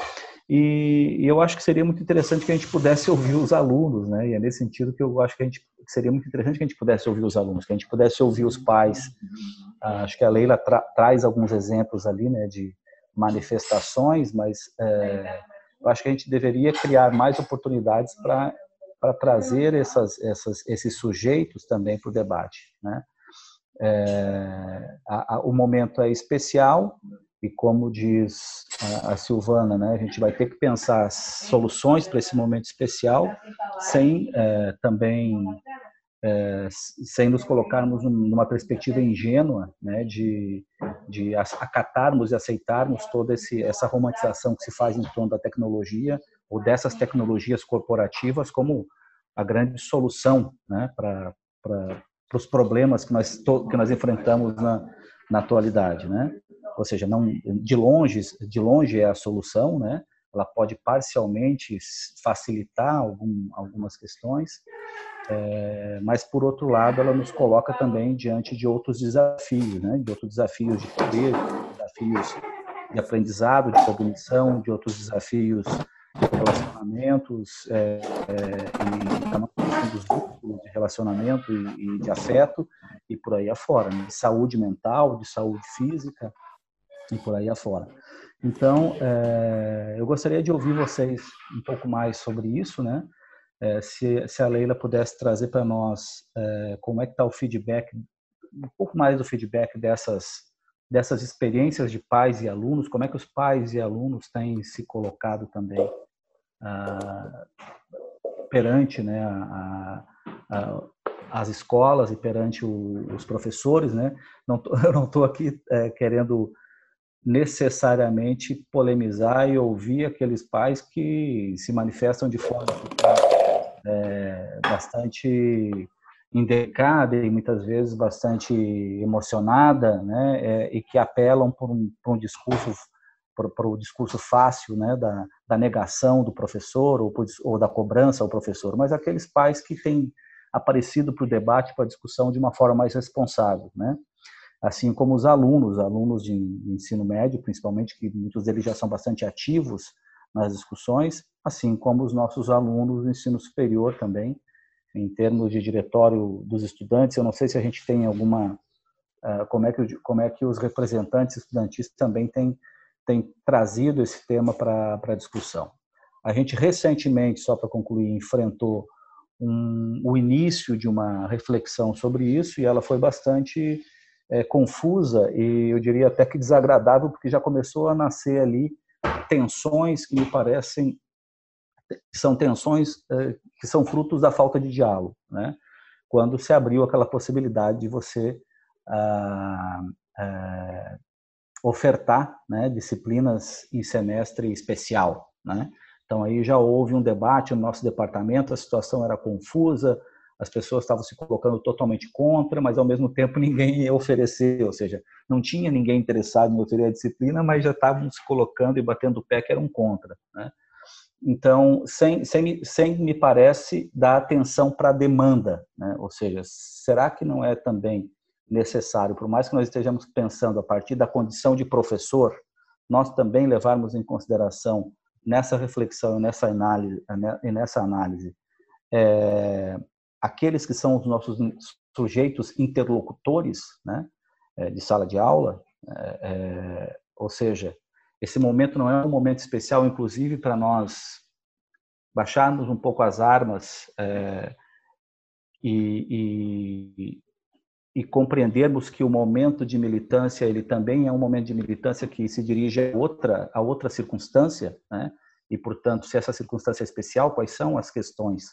E, e, eu acho que seria muito interessante que a gente pudesse ouvir os alunos, né? E é nesse sentido que eu acho que a gente que seria muito interessante que a gente pudesse ouvir os alunos, que a gente pudesse ouvir os pais. Ah, acho que a Leila tra traz alguns exemplos ali, né, de manifestações, mas é, eu acho que a gente deveria criar mais oportunidades para para trazer essas, essas, esses sujeitos também para o debate, né? É, a, a, o momento é especial, e como diz a, a, Silvana, né, a gente vai ter que pensar soluções para esse momento especial, sem é, também é, sem nos colocarmos numa perspectiva ingênua, né, de, de acatarmos e aceitarmos toda esse, essa romantização que se faz em torno da tecnologia ou dessas tecnologias corporativas como a grande solução, né, para os problemas que nós que nós enfrentamos na, na atualidade, né? Ou seja, não de longe, de longe é a solução, né? Ela pode parcialmente facilitar algum, algumas questões, é, mas por outro lado ela nos coloca também diante de outros desafios, né? De outros desafios de poder, de desafios de aprendizado, de cognição, de outros desafios de relacionamentos é, é, e dos de relacionamento e, e, de afeto e por aí afora, né? de saúde mental, de saúde física, e por aí afora. Então, é, eu gostaria de ouvir vocês um pouco mais sobre isso, né? É, se, se, a Leila pudesse trazer para nós é, como é que está o feedback, um pouco mais do feedback dessas dessas experiências de pais e alunos, como é que os pais e alunos têm se colocado também ah, perante né, a, a, as escolas e perante o, os professores, né? Não tô, <laughs> eu não estou aqui querendo necessariamente polemizar e ouvir aqueles pais que se manifestam de forma é, bastante indecada e muitas vezes bastante emocionada, né, é, e que apelam por um, por um discurso para o discurso fácil, né, da, da negação do professor ou, ou da cobrança ao professor, mas aqueles pais que têm aparecido para o debate, para a discussão de uma forma mais responsável, né? Assim como os alunos, alunos de ensino médio, principalmente, que muitos deles já são bastante ativos nas discussões, assim como os nossos alunos do ensino superior também, em termos de diretório dos estudantes. Eu não sei se a gente tem alguma ah, como é que como é que os representantes estudantis também têm têm trazido esse tema para para discussão. A gente recentemente, só para concluir, enfrentou um, o início de uma reflexão sobre isso e ela foi bastante é, confusa e eu diria até que desagradável, porque já começou a nascer ali tensões que me parecem são tensões é, que são frutos da falta de diálogo, né? Quando se abriu aquela possibilidade de você ah, é, ofertar né, disciplinas em semestre especial, né? Então aí já houve um debate no nosso departamento, a situação era confusa, as pessoas estavam se colocando totalmente contra, mas ao mesmo tempo <laughs> ninguém ia oferecer, ou seja, não tinha ninguém interessado em oferecer a disciplina, mas já estavam se colocando e batendo o pé que eram contra. Né? Então, sem, sem, sem me parece dar atenção para a demanda, né? ou seja, será que não é também necessário, por mais que nós estejamos pensando a partir da condição de professor, nós também levarmos em consideração nessa reflexão, nessa análise, né, nessa análise, é, aqueles que são os nossos sujeitos interlocutores, né, é, de sala de aula, é, é, ou seja, esse momento não é um momento especial, inclusive, para nós baixarmos um pouco as armas é, e, e, e compreendermos que o momento de militância ele também é um momento de militância que se dirige a outra a outra circunstância, né? E portanto, se essa circunstância é especial, quais são as questões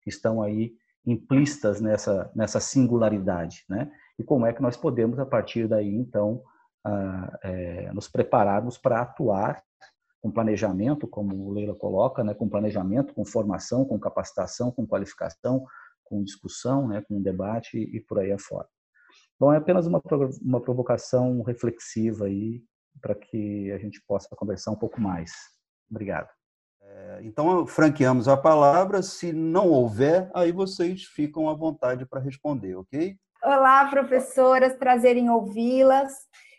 que estão aí implícitas nessa nessa singularidade, né? E como é que nós podemos a partir daí então uh, é, nos prepararmos para atuar com planejamento, como o Leila coloca, né? Com planejamento, com formação, com capacitação, com qualificação, com discussão, né? Com debate e por aí afora. Bom, é apenas uma, uma provocação reflexiva aí para que a gente possa conversar um pouco mais. Obrigado. É, então, franqueamos a palavra. Se não houver, aí vocês ficam à vontade para responder, ok? Olá, professoras, prazer em ouvi-las.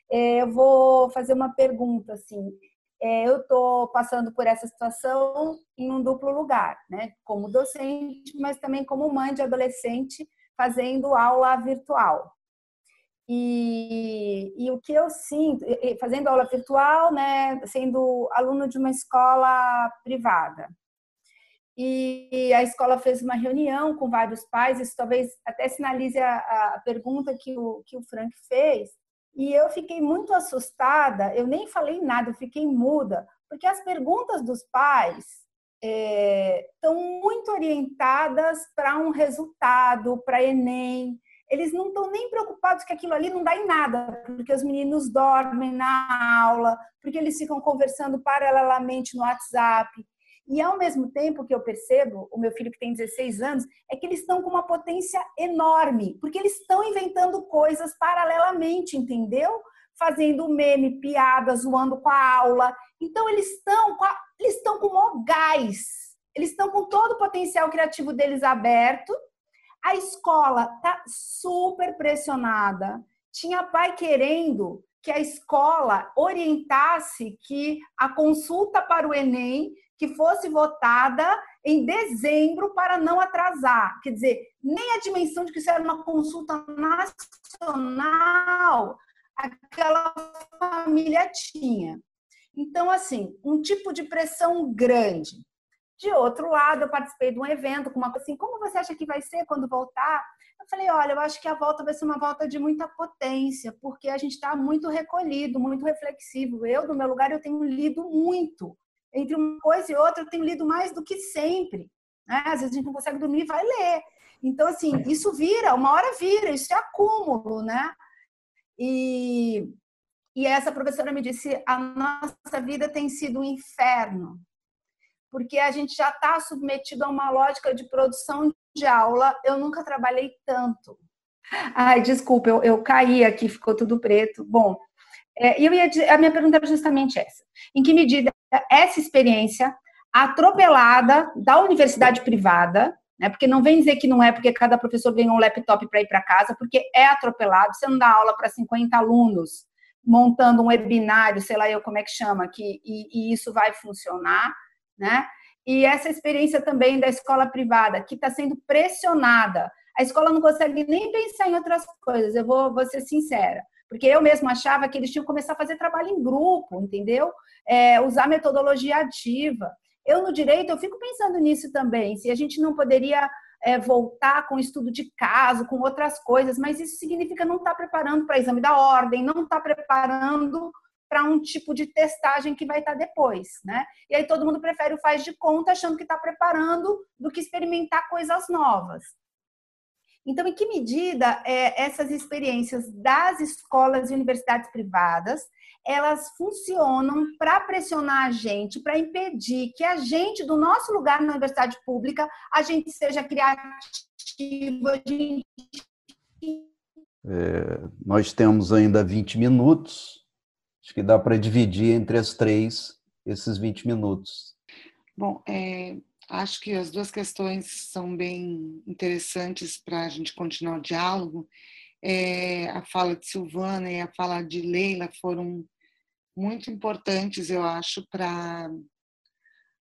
É, eu vou fazer uma pergunta, assim. É, eu estou passando por essa situação em um duplo lugar, né? Como docente, mas também como mãe de adolescente fazendo aula virtual. E, e, o que eu sinto, fazendo aula virtual, né, sendo aluno de uma escola privada. E a escola fez uma reunião com vários pais, isso talvez até sinalize a, a pergunta que o, que o Frank fez. E eu fiquei muito assustada, eu nem falei nada, eu fiquei muda, porque as perguntas dos pais estão é, muito orientadas para um resultado, para Enem, eles não estão nem preocupados que aquilo ali não dá em nada, porque os meninos dormem na aula, porque eles ficam conversando paralelamente no WhatsApp. E ao mesmo tempo que eu percebo, o meu filho que tem 16 anos, é que eles estão com uma potência enorme, porque eles estão inventando coisas paralelamente, entendeu? Fazendo meme, piada, zoando com a aula. Então eles estão com a, eles estão com o gás. Eles estão com todo o potencial criativo deles aberto a escola tá super pressionada. Tinha pai querendo que a escola orientasse que a consulta para o Enem que fosse votada em dezembro para não atrasar. Quer dizer, nem a dimensão de que isso era uma consulta nacional aquela família tinha. Então, assim, um tipo de pressão grande. De outro lado, eu participei de um evento com uma assim, como você acha que vai ser quando voltar? Eu falei, olha, eu acho que a volta vai ser uma volta de muita potência, porque a gente está muito recolhido, muito reflexivo. Eu, no meu lugar, eu tenho lido muito. Entre uma coisa e outra, eu tenho lido mais do que sempre. Né? Às vezes a gente não consegue dormir vai ler. Então, assim, isso vira, uma hora vira, isso é acúmulo, né? E, e essa professora me disse, a nossa vida tem sido um inferno porque a gente já está submetido a uma lógica de produção de aula. Eu nunca trabalhei tanto. Ai, desculpa, eu, eu caí aqui, ficou tudo preto. Bom, é, eu ia, a minha pergunta era justamente essa: em que medida essa experiência atropelada da universidade privada, né, porque não vem dizer que não é porque cada professor ganhou um laptop para ir para casa, porque é atropelado, você não dá aula para 50 alunos montando um webinário, sei lá eu como é que chama, que, e, e isso vai funcionar né? E essa experiência também da escola privada, que está sendo pressionada. A escola não consegue nem pensar em outras coisas, eu vou, vou ser sincera. Porque eu mesma achava que eles tinham que começar a fazer trabalho em grupo, entendeu? É, usar metodologia ativa. Eu, no direito, eu fico pensando nisso também. Se a gente não poderia é, voltar com estudo de caso, com outras coisas, mas isso significa não estar tá preparando para exame da ordem, não estar tá preparando para um tipo de testagem que vai estar tá depois, né? E aí todo mundo prefere o faz de conta achando que está preparando do que experimentar coisas novas. Então, em que medida é, essas experiências das escolas e universidades privadas elas funcionam para pressionar a gente, para impedir que a gente, do nosso lugar na universidade pública, a gente seja criativo gente é, nós temos ainda 20 minutos, acho que dá para dividir entre as três esses 20 minutos. Bom, é, acho que as duas questões são bem interessantes para a gente continuar o diálogo. É, a fala de Silvana e a fala de Leila foram muito importantes, eu acho, para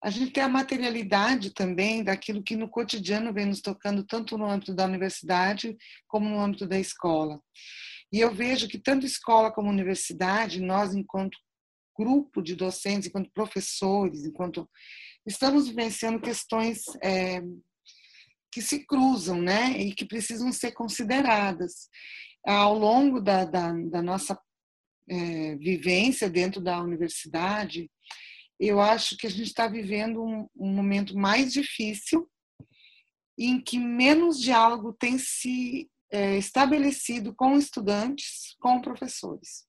a gente ter a materialidade também daquilo que no cotidiano vem nos tocando, tanto no âmbito da universidade como no âmbito da escola. E eu vejo que tanto escola como universidade, nós, enquanto grupo de docentes, enquanto professores, enquanto estamos vivenciando questões é, que se cruzam, né, e que precisam ser consideradas. Ao longo da, da, da nossa é, vivência dentro da universidade eu acho que a gente está vivendo um, um, momento mais difícil, em que menos diálogo tem se é, estabelecido com estudantes, com professores.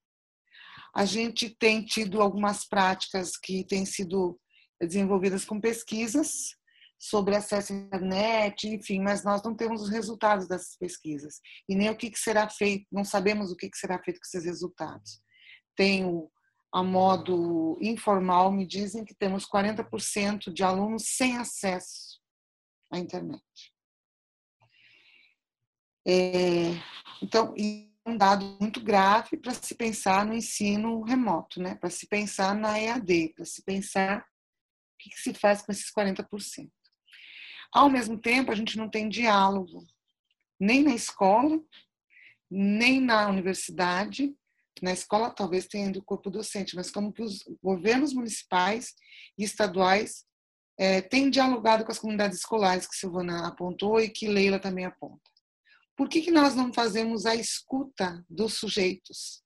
A gente tem tido algumas práticas que têm sido desenvolvidas com pesquisas sobre acesso à internet, enfim, mas nós não temos os resultados dessas pesquisas e nem o que, que será feito, não sabemos o que, que será feito com esses resultados. Tem o a modo informal, me dizem que temos 40% de alunos sem acesso à internet. É, então, é um dado muito grave para se pensar no ensino remoto, né? para se pensar na EAD, para se pensar o que, que se faz com esses 40%. Ao mesmo tempo, a gente não tem diálogo, nem na escola, nem na universidade, na escola talvez tenha do corpo docente, mas como que os governos municipais e estaduais é, têm dialogado com as comunidades escolares que Silvana apontou e que Leila também aponta. Por que, que nós não fazemos a escuta dos sujeitos?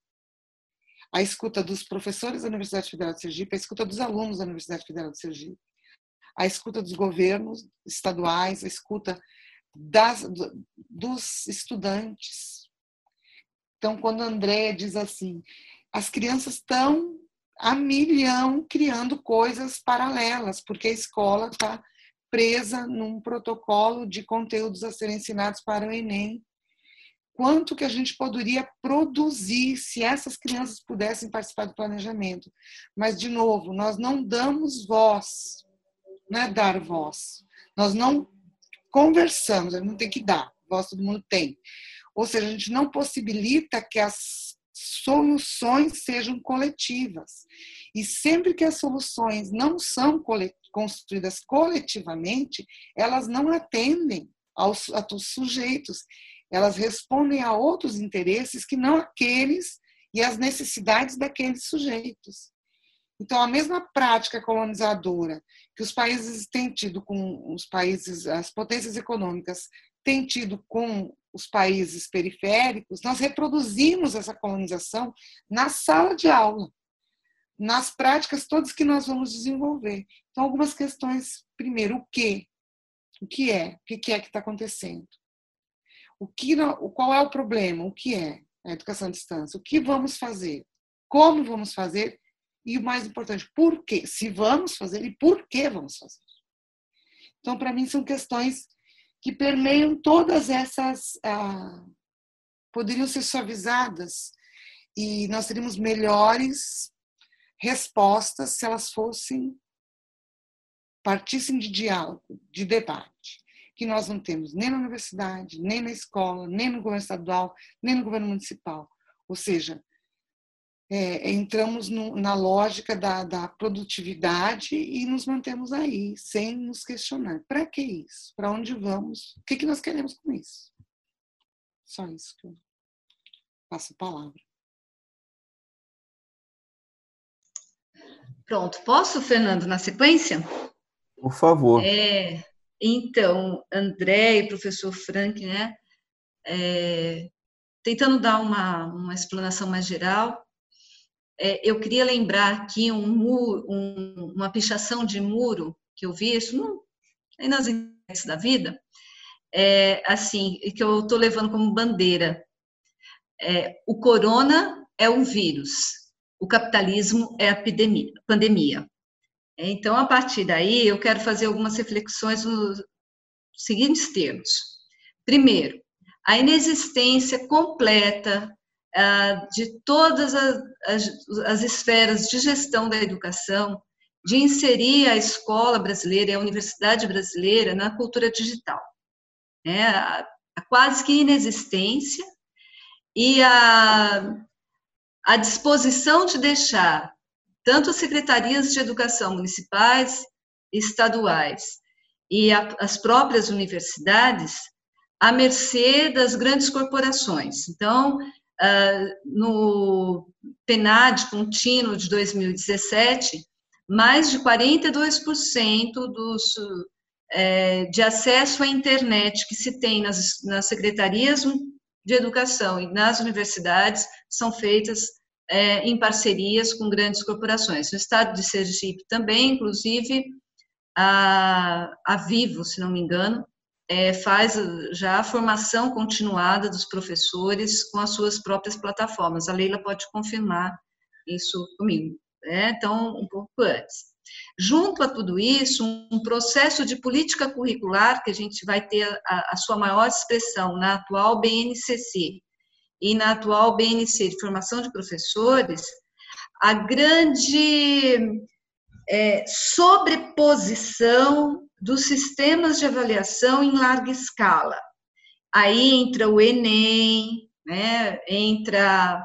A escuta dos professores da Universidade Federal de Sergipe, a escuta dos alunos da Universidade Federal de Sergipe, a escuta dos governos estaduais, a escuta das, dos estudantes, então, quando a Andréia diz assim, as crianças estão a milhão criando coisas paralelas, porque a escola está presa num protocolo de conteúdos a serem ensinados para o Enem. Quanto que a gente poderia produzir se essas crianças pudessem participar do planejamento? Mas, de novo, nós não damos voz, não é dar voz. Nós não conversamos, não tem que dar, voz todo mundo tem. Ou seja, a gente não possibilita que as soluções sejam coletivas. E sempre que as soluções não são construídas coletivamente, elas não atendem aos, aos sujeitos, elas respondem a outros interesses que não aqueles e as necessidades daqueles sujeitos. Então, a mesma prática colonizadora que os países têm tido com os países, as potências econômicas têm tido com os países periféricos, nós reproduzimos essa colonização na sala de aula, nas práticas todas que nós vamos desenvolver. Então, algumas questões. Primeiro, o que? O que é? O que é que está acontecendo? O que, qual é o problema? O que é a educação à distância? O que vamos fazer? Como vamos fazer? E o mais importante, por quê? Se vamos fazer e por que vamos fazer? Então, para mim, são questões que permeiam todas essas. Ah, poderiam ser suavizadas e nós teríamos melhores respostas se elas fossem partissem de diálogo, de debate, que nós não temos nem na universidade, nem na escola, nem no governo estadual, nem no governo municipal. Ou seja, é, entramos no, na lógica da, da, produtividade e nos mantemos aí, sem nos questionar. Para que isso? Para onde vamos? O que, que nós queremos com isso? Só isso que eu passo a palavra. Pronto, posso, Fernando, na sequência? Por favor. É, então, André e professor Frank, né, é, tentando dar uma, uma explanação mais geral, é, eu queria lembrar aqui um muro, um, uma pichação de muro que eu vi, isso não, aí nas internet da vida, é, assim, que eu estou levando como bandeira. É, o corona é um vírus, o capitalismo é a pandemia. Então, a partir daí, eu quero fazer algumas reflexões nos seguintes termos. Primeiro, a inexistência completa ah, de todas as, as, as esferas de gestão da educação, de inserir a escola brasileira e a universidade brasileira na cultura digital. É, a quase que inexistência e a, a disposição de deixar tanto as secretarias de educação municipais, estaduais e a, as próprias universidades à mercê das grandes corporações. Então, uh, no PNAD contínuo de 2017, mais de 42% dos, é, de acesso à internet que se tem nas, nas secretarias de educação e nas universidades são feitas é, em parcerias com grandes corporações. No estado de Sergipe também, inclusive, a, a Vivo, se não me engano, é, faz já a formação continuada dos professores com as suas próprias plataformas. A Leila pode confirmar isso comigo. Né? Então, um pouco antes. Junto a tudo isso, um processo de política curricular, que a gente vai ter a, a sua maior expressão na atual BNCC e na atual BNC de formação de professores, a grande é, sobreposição dos sistemas de avaliação em larga escala. Aí entra o Enem, né, entra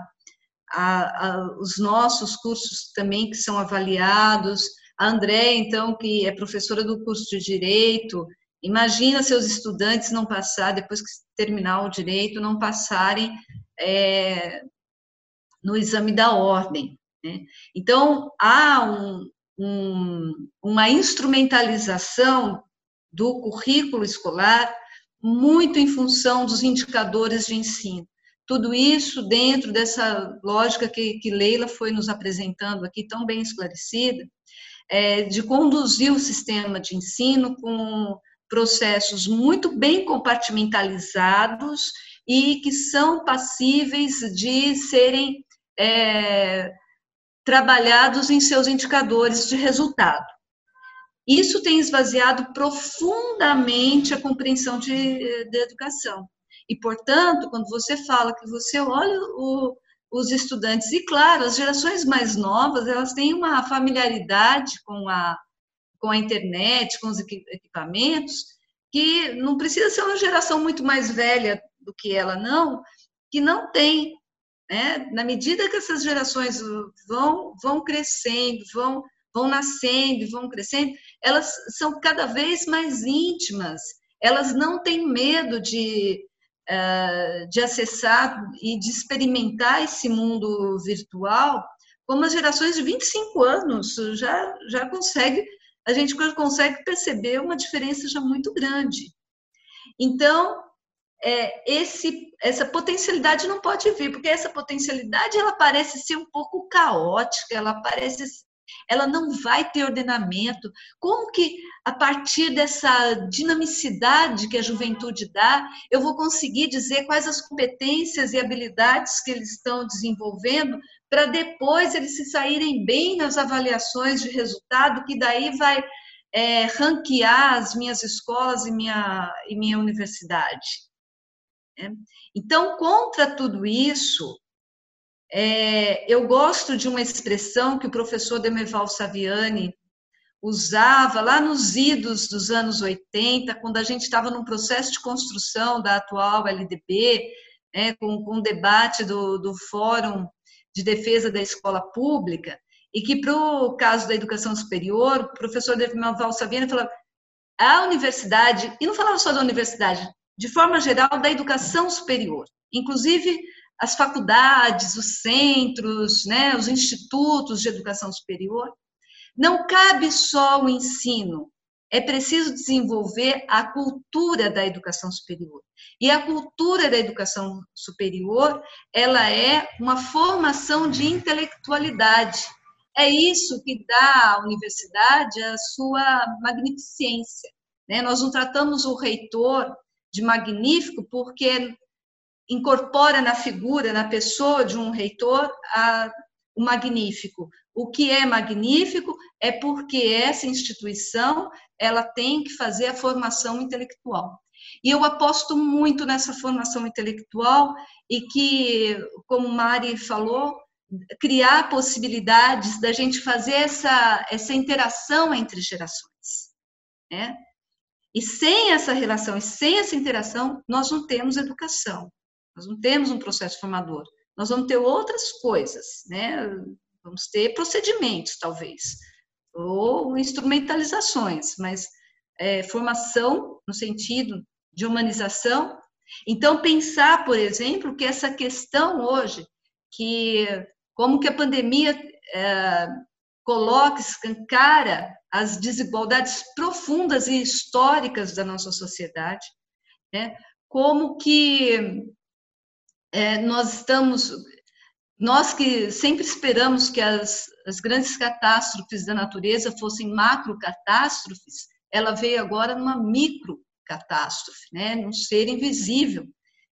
a, a, os nossos cursos também que são avaliados. A André, então, que é professora do curso de Direito, imagina seus estudantes não passar, depois que terminar o Direito, não passarem é, no exame da ordem. Né? Então, há um, um, uma instrumentalização do currículo escolar muito em função dos indicadores de ensino. Tudo isso dentro dessa lógica que, que Leila foi nos apresentando aqui, tão bem esclarecida, é, de conduzir o sistema de ensino com processos muito bem compartimentalizados e que são passíveis de serem é, trabalhados em seus indicadores de resultado. Isso tem esvaziado profundamente a compreensão de, de educação. E, portanto, quando você fala que você olha o, os estudantes, e claro, as gerações mais novas, elas têm uma familiaridade com a, com a internet, com os equipamentos, que não precisa ser uma geração muito mais velha do que ela, não, que não tem. Né? Na medida que essas gerações vão, vão crescendo, vão, vão nascendo, vão crescendo, elas são cada vez mais íntimas, elas não têm medo de, de acessar e de experimentar esse mundo virtual, como as gerações de 25 anos já, já consegue, a gente consegue perceber uma diferença já muito grande. Então, é, esse, essa potencialidade não pode vir, porque essa potencialidade ela parece ser um pouco caótica, ela parece ela não vai ter ordenamento. Como que, a partir dessa dinamicidade que a juventude dá, eu vou conseguir dizer quais as competências e habilidades que eles estão desenvolvendo para depois eles se saírem bem nas avaliações de resultado, que daí vai é, ranquear as minhas escolas e minha, e minha universidade. É. Então, contra tudo isso, é, eu gosto de uma expressão que o professor Demerval Saviani usava lá nos idos dos anos 80, quando a gente estava num processo de construção da atual LDB, né, com, com o debate do, do Fórum de Defesa da Escola Pública, e que para o caso da educação superior, o professor Demerval Saviani falava a universidade, e não falava só da universidade, de forma geral, da educação superior, inclusive as faculdades, os centros, né, os institutos de educação superior. Não cabe só o ensino, é preciso desenvolver a cultura da educação superior. E a cultura da educação superior, ela é uma formação de intelectualidade. É isso que dá à universidade a sua magnificência. Né? Nós não tratamos o reitor de magnífico porque incorpora na figura, na pessoa de um reitor, a, o magnífico. o que é magnífico é porque essa instituição ela tem que fazer a formação intelectual. E eu aposto muito nessa formação intelectual e que, como Mari falou, criar possibilidades da gente fazer essa, essa interação entre gerações. Né? E sem essa relação e sem essa interação, nós não temos educação, nós não temos um processo formador, nós vamos ter outras coisas, né? Vamos ter procedimentos, talvez, ou instrumentalizações, mas é, formação no sentido de humanização. Então, pensar, por exemplo, que essa questão hoje, que como que a pandemia é, coloca, escancara as desigualdades profundas e históricas da nossa sociedade, né? como que é, nós estamos nós que sempre esperamos que as, as grandes catástrofes da natureza fossem macro catástrofes, ela veio agora numa micro catástrofe, né? num ser invisível.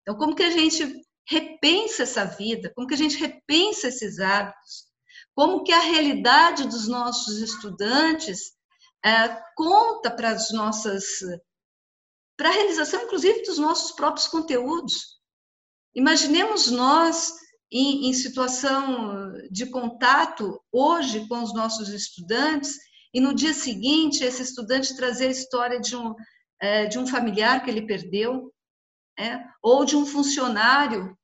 Então, como que a gente repensa essa vida? Como que a gente repensa esses hábitos? Como que a realidade dos nossos estudantes é, conta para as nossas, para a realização, inclusive, dos nossos próprios conteúdos? Imaginemos nós em, em situação de contato hoje com os nossos estudantes e no dia seguinte esse estudante trazer a história de um, é, de um familiar que ele perdeu, é, ou de um funcionário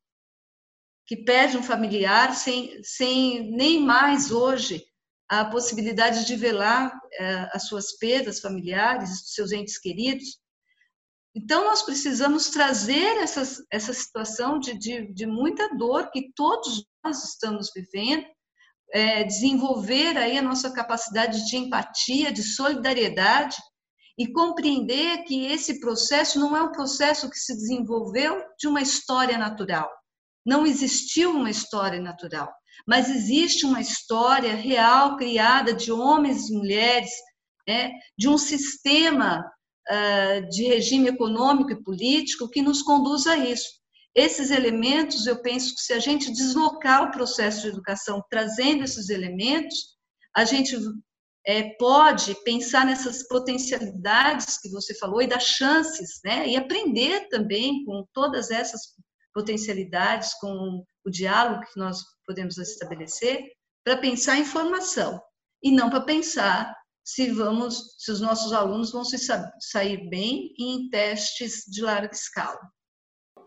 que perde um familiar sem, sem nem mais hoje a possibilidade de velar é, as suas perdas familiares, seus entes queridos. Então, nós precisamos trazer essas, essa situação de, de, de, muita dor que todos nós estamos vivendo, é, desenvolver aí a nossa capacidade de empatia, de solidariedade e compreender que esse processo não é um processo que se desenvolveu de uma história natural. Não existiu uma história natural, mas existe uma história real criada de homens e mulheres, né, de um sistema de regime econômico e político que nos conduz a isso. Esses elementos, eu penso que se a gente deslocar o processo de educação trazendo esses elementos, a gente é, pode pensar nessas potencialidades que você falou e das chances, né? E aprender também com todas essas potencialidades, com o diálogo que nós podemos estabelecer, para pensar em formação e não para pensar se vamos, se os nossos alunos vão se sair bem em testes de larga escala.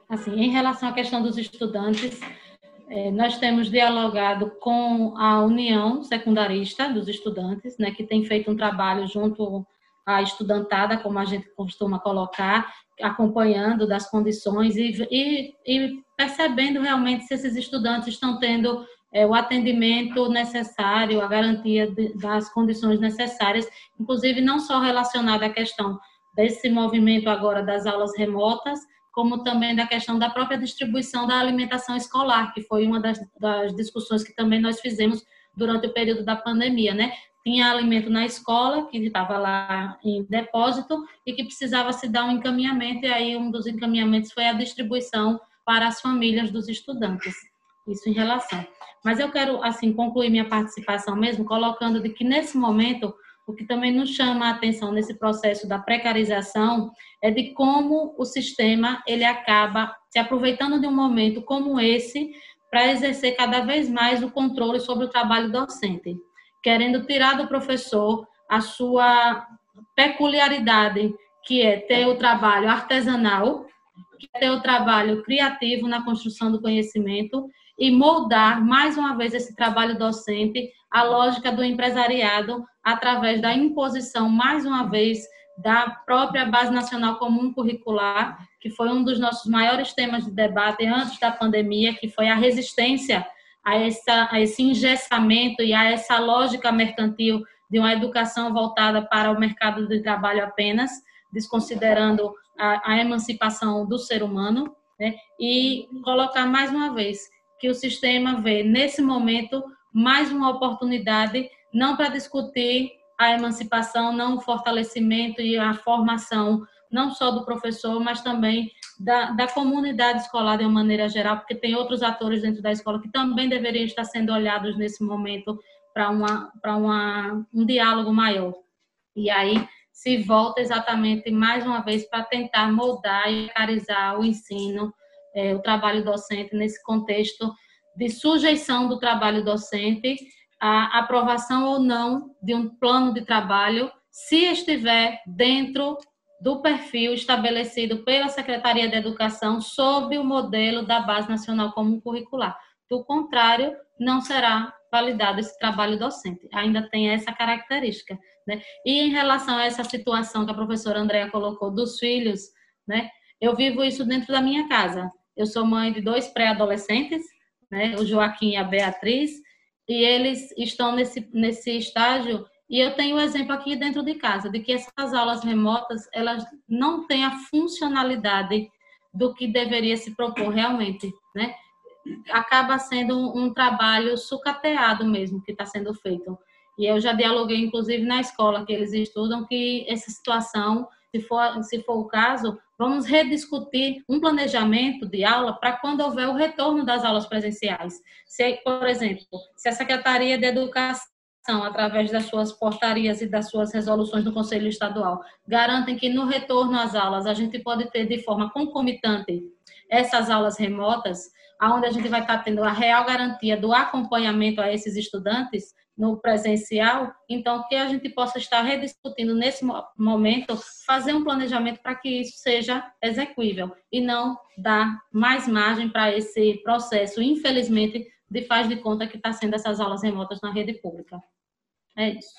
Assim, em relação à questão dos estudantes, é, nós temos dialogado com a União Secundarista dos Estudantes, né, que tem feito um trabalho junto à estudantada, como a gente costuma colocar, acompanhando das condições e, e, e percebendo realmente se esses estudantes estão tendo é, o atendimento necessário, a garantia de, das condições necessárias, inclusive não só relacionada à questão desse movimento agora das aulas remotas, como também da questão da própria distribuição da alimentação escolar, que foi uma das, das discussões que também nós fizemos durante o período da pandemia, né? Tinha alimento na escola, que estava lá em depósito, e que precisava se dar um encaminhamento, e aí um dos encaminhamentos foi a distribuição para as famílias dos estudantes. Isso em relação. Mas eu quero, assim, concluir minha participação mesmo, colocando de que nesse momento, o que também nos chama a atenção nesse processo da precarização é de como o sistema, ele acaba se aproveitando de um momento como esse para exercer cada vez mais o controle sobre o trabalho docente, querendo tirar do professor a sua peculiaridade, que é ter o trabalho artesanal, que é ter o trabalho criativo na construção do conhecimento e moldar mais uma vez esse trabalho docente à lógica do empresariado através da imposição mais uma vez da própria base nacional comum curricular, que foi um dos nossos maiores temas de debate antes da pandemia, que foi a resistência a, essa, a esse engessamento e a essa lógica mercantil de uma educação voltada para o mercado de trabalho apenas, desconsiderando a, a emancipação do ser humano, né? e colocar mais uma vez que o sistema vê nesse momento mais uma oportunidade não para discutir a emancipação, não o fortalecimento e a formação não só do professor, mas também da, da comunidade escolar de uma maneira geral, porque tem outros atores dentro da escola que também deveriam estar sendo olhados nesse momento para uma, uma, um diálogo maior. E aí se volta exatamente mais uma vez para tentar moldar e carizar o ensino, é, o trabalho docente nesse contexto de sujeição do trabalho docente à aprovação ou não de um plano de trabalho, se estiver dentro do perfil estabelecido pela Secretaria de Educação sob o modelo da Base Nacional Comum Curricular. Do contrário, não será validado esse trabalho docente. Ainda tem essa característica. Né? E em relação a essa situação que a professora Andréa colocou dos filhos, né? eu vivo isso dentro da minha casa. Eu sou mãe de dois pré-adolescentes, né? o Joaquim e a Beatriz, e eles estão nesse, nesse estágio e eu tenho o um exemplo aqui dentro de casa de que essas aulas remotas elas não têm a funcionalidade do que deveria se propor realmente, né? Acaba sendo um, um trabalho sucateado mesmo que está sendo feito. E eu já dialoguei, inclusive, na escola que eles estudam, que essa situação, se for, se for o caso, vamos rediscutir um planejamento de aula para quando houver o retorno das aulas presenciais. Se, por exemplo, se a Secretaria de Educação através das suas portarias e das suas resoluções do Conselho Estadual, garantem que no retorno às aulas a gente pode ter de forma concomitante essas aulas remotas, onde a gente vai estar tendo a real garantia do acompanhamento a esses estudantes no presencial, então que a gente possa estar rediscutindo nesse momento, fazer um planejamento para que isso seja execuível e não dar mais margem para esse processo, infelizmente, de faz de conta que está sendo essas aulas remotas na rede pública. É isso.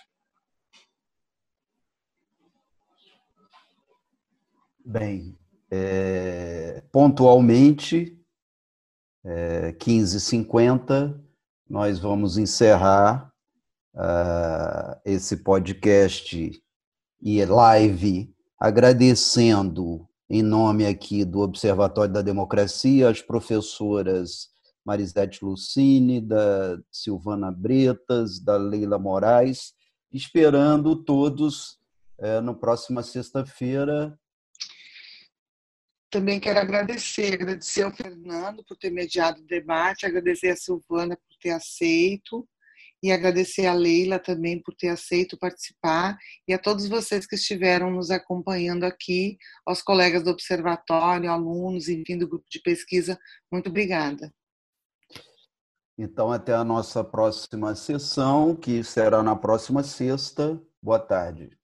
Bem, é, pontualmente, é, 15h50, nós vamos encerrar uh, esse podcast e live agradecendo, em nome aqui do Observatório da Democracia, as professoras Marisete Lucine, da Silvana Bretas, da Leila Moraes, esperando todos é, no próxima sexta-feira. Também quero agradecer, agradecer ao Fernando por ter mediado o debate, agradecer a Silvana por ter aceito e agradecer a Leila também por ter aceito participar e a todos vocês que estiveram nos acompanhando aqui, aos colegas do observatório, alunos, enfim, do grupo de pesquisa, muito obrigada. Então, até a nossa próxima sessão, que será na próxima sexta. Boa tarde.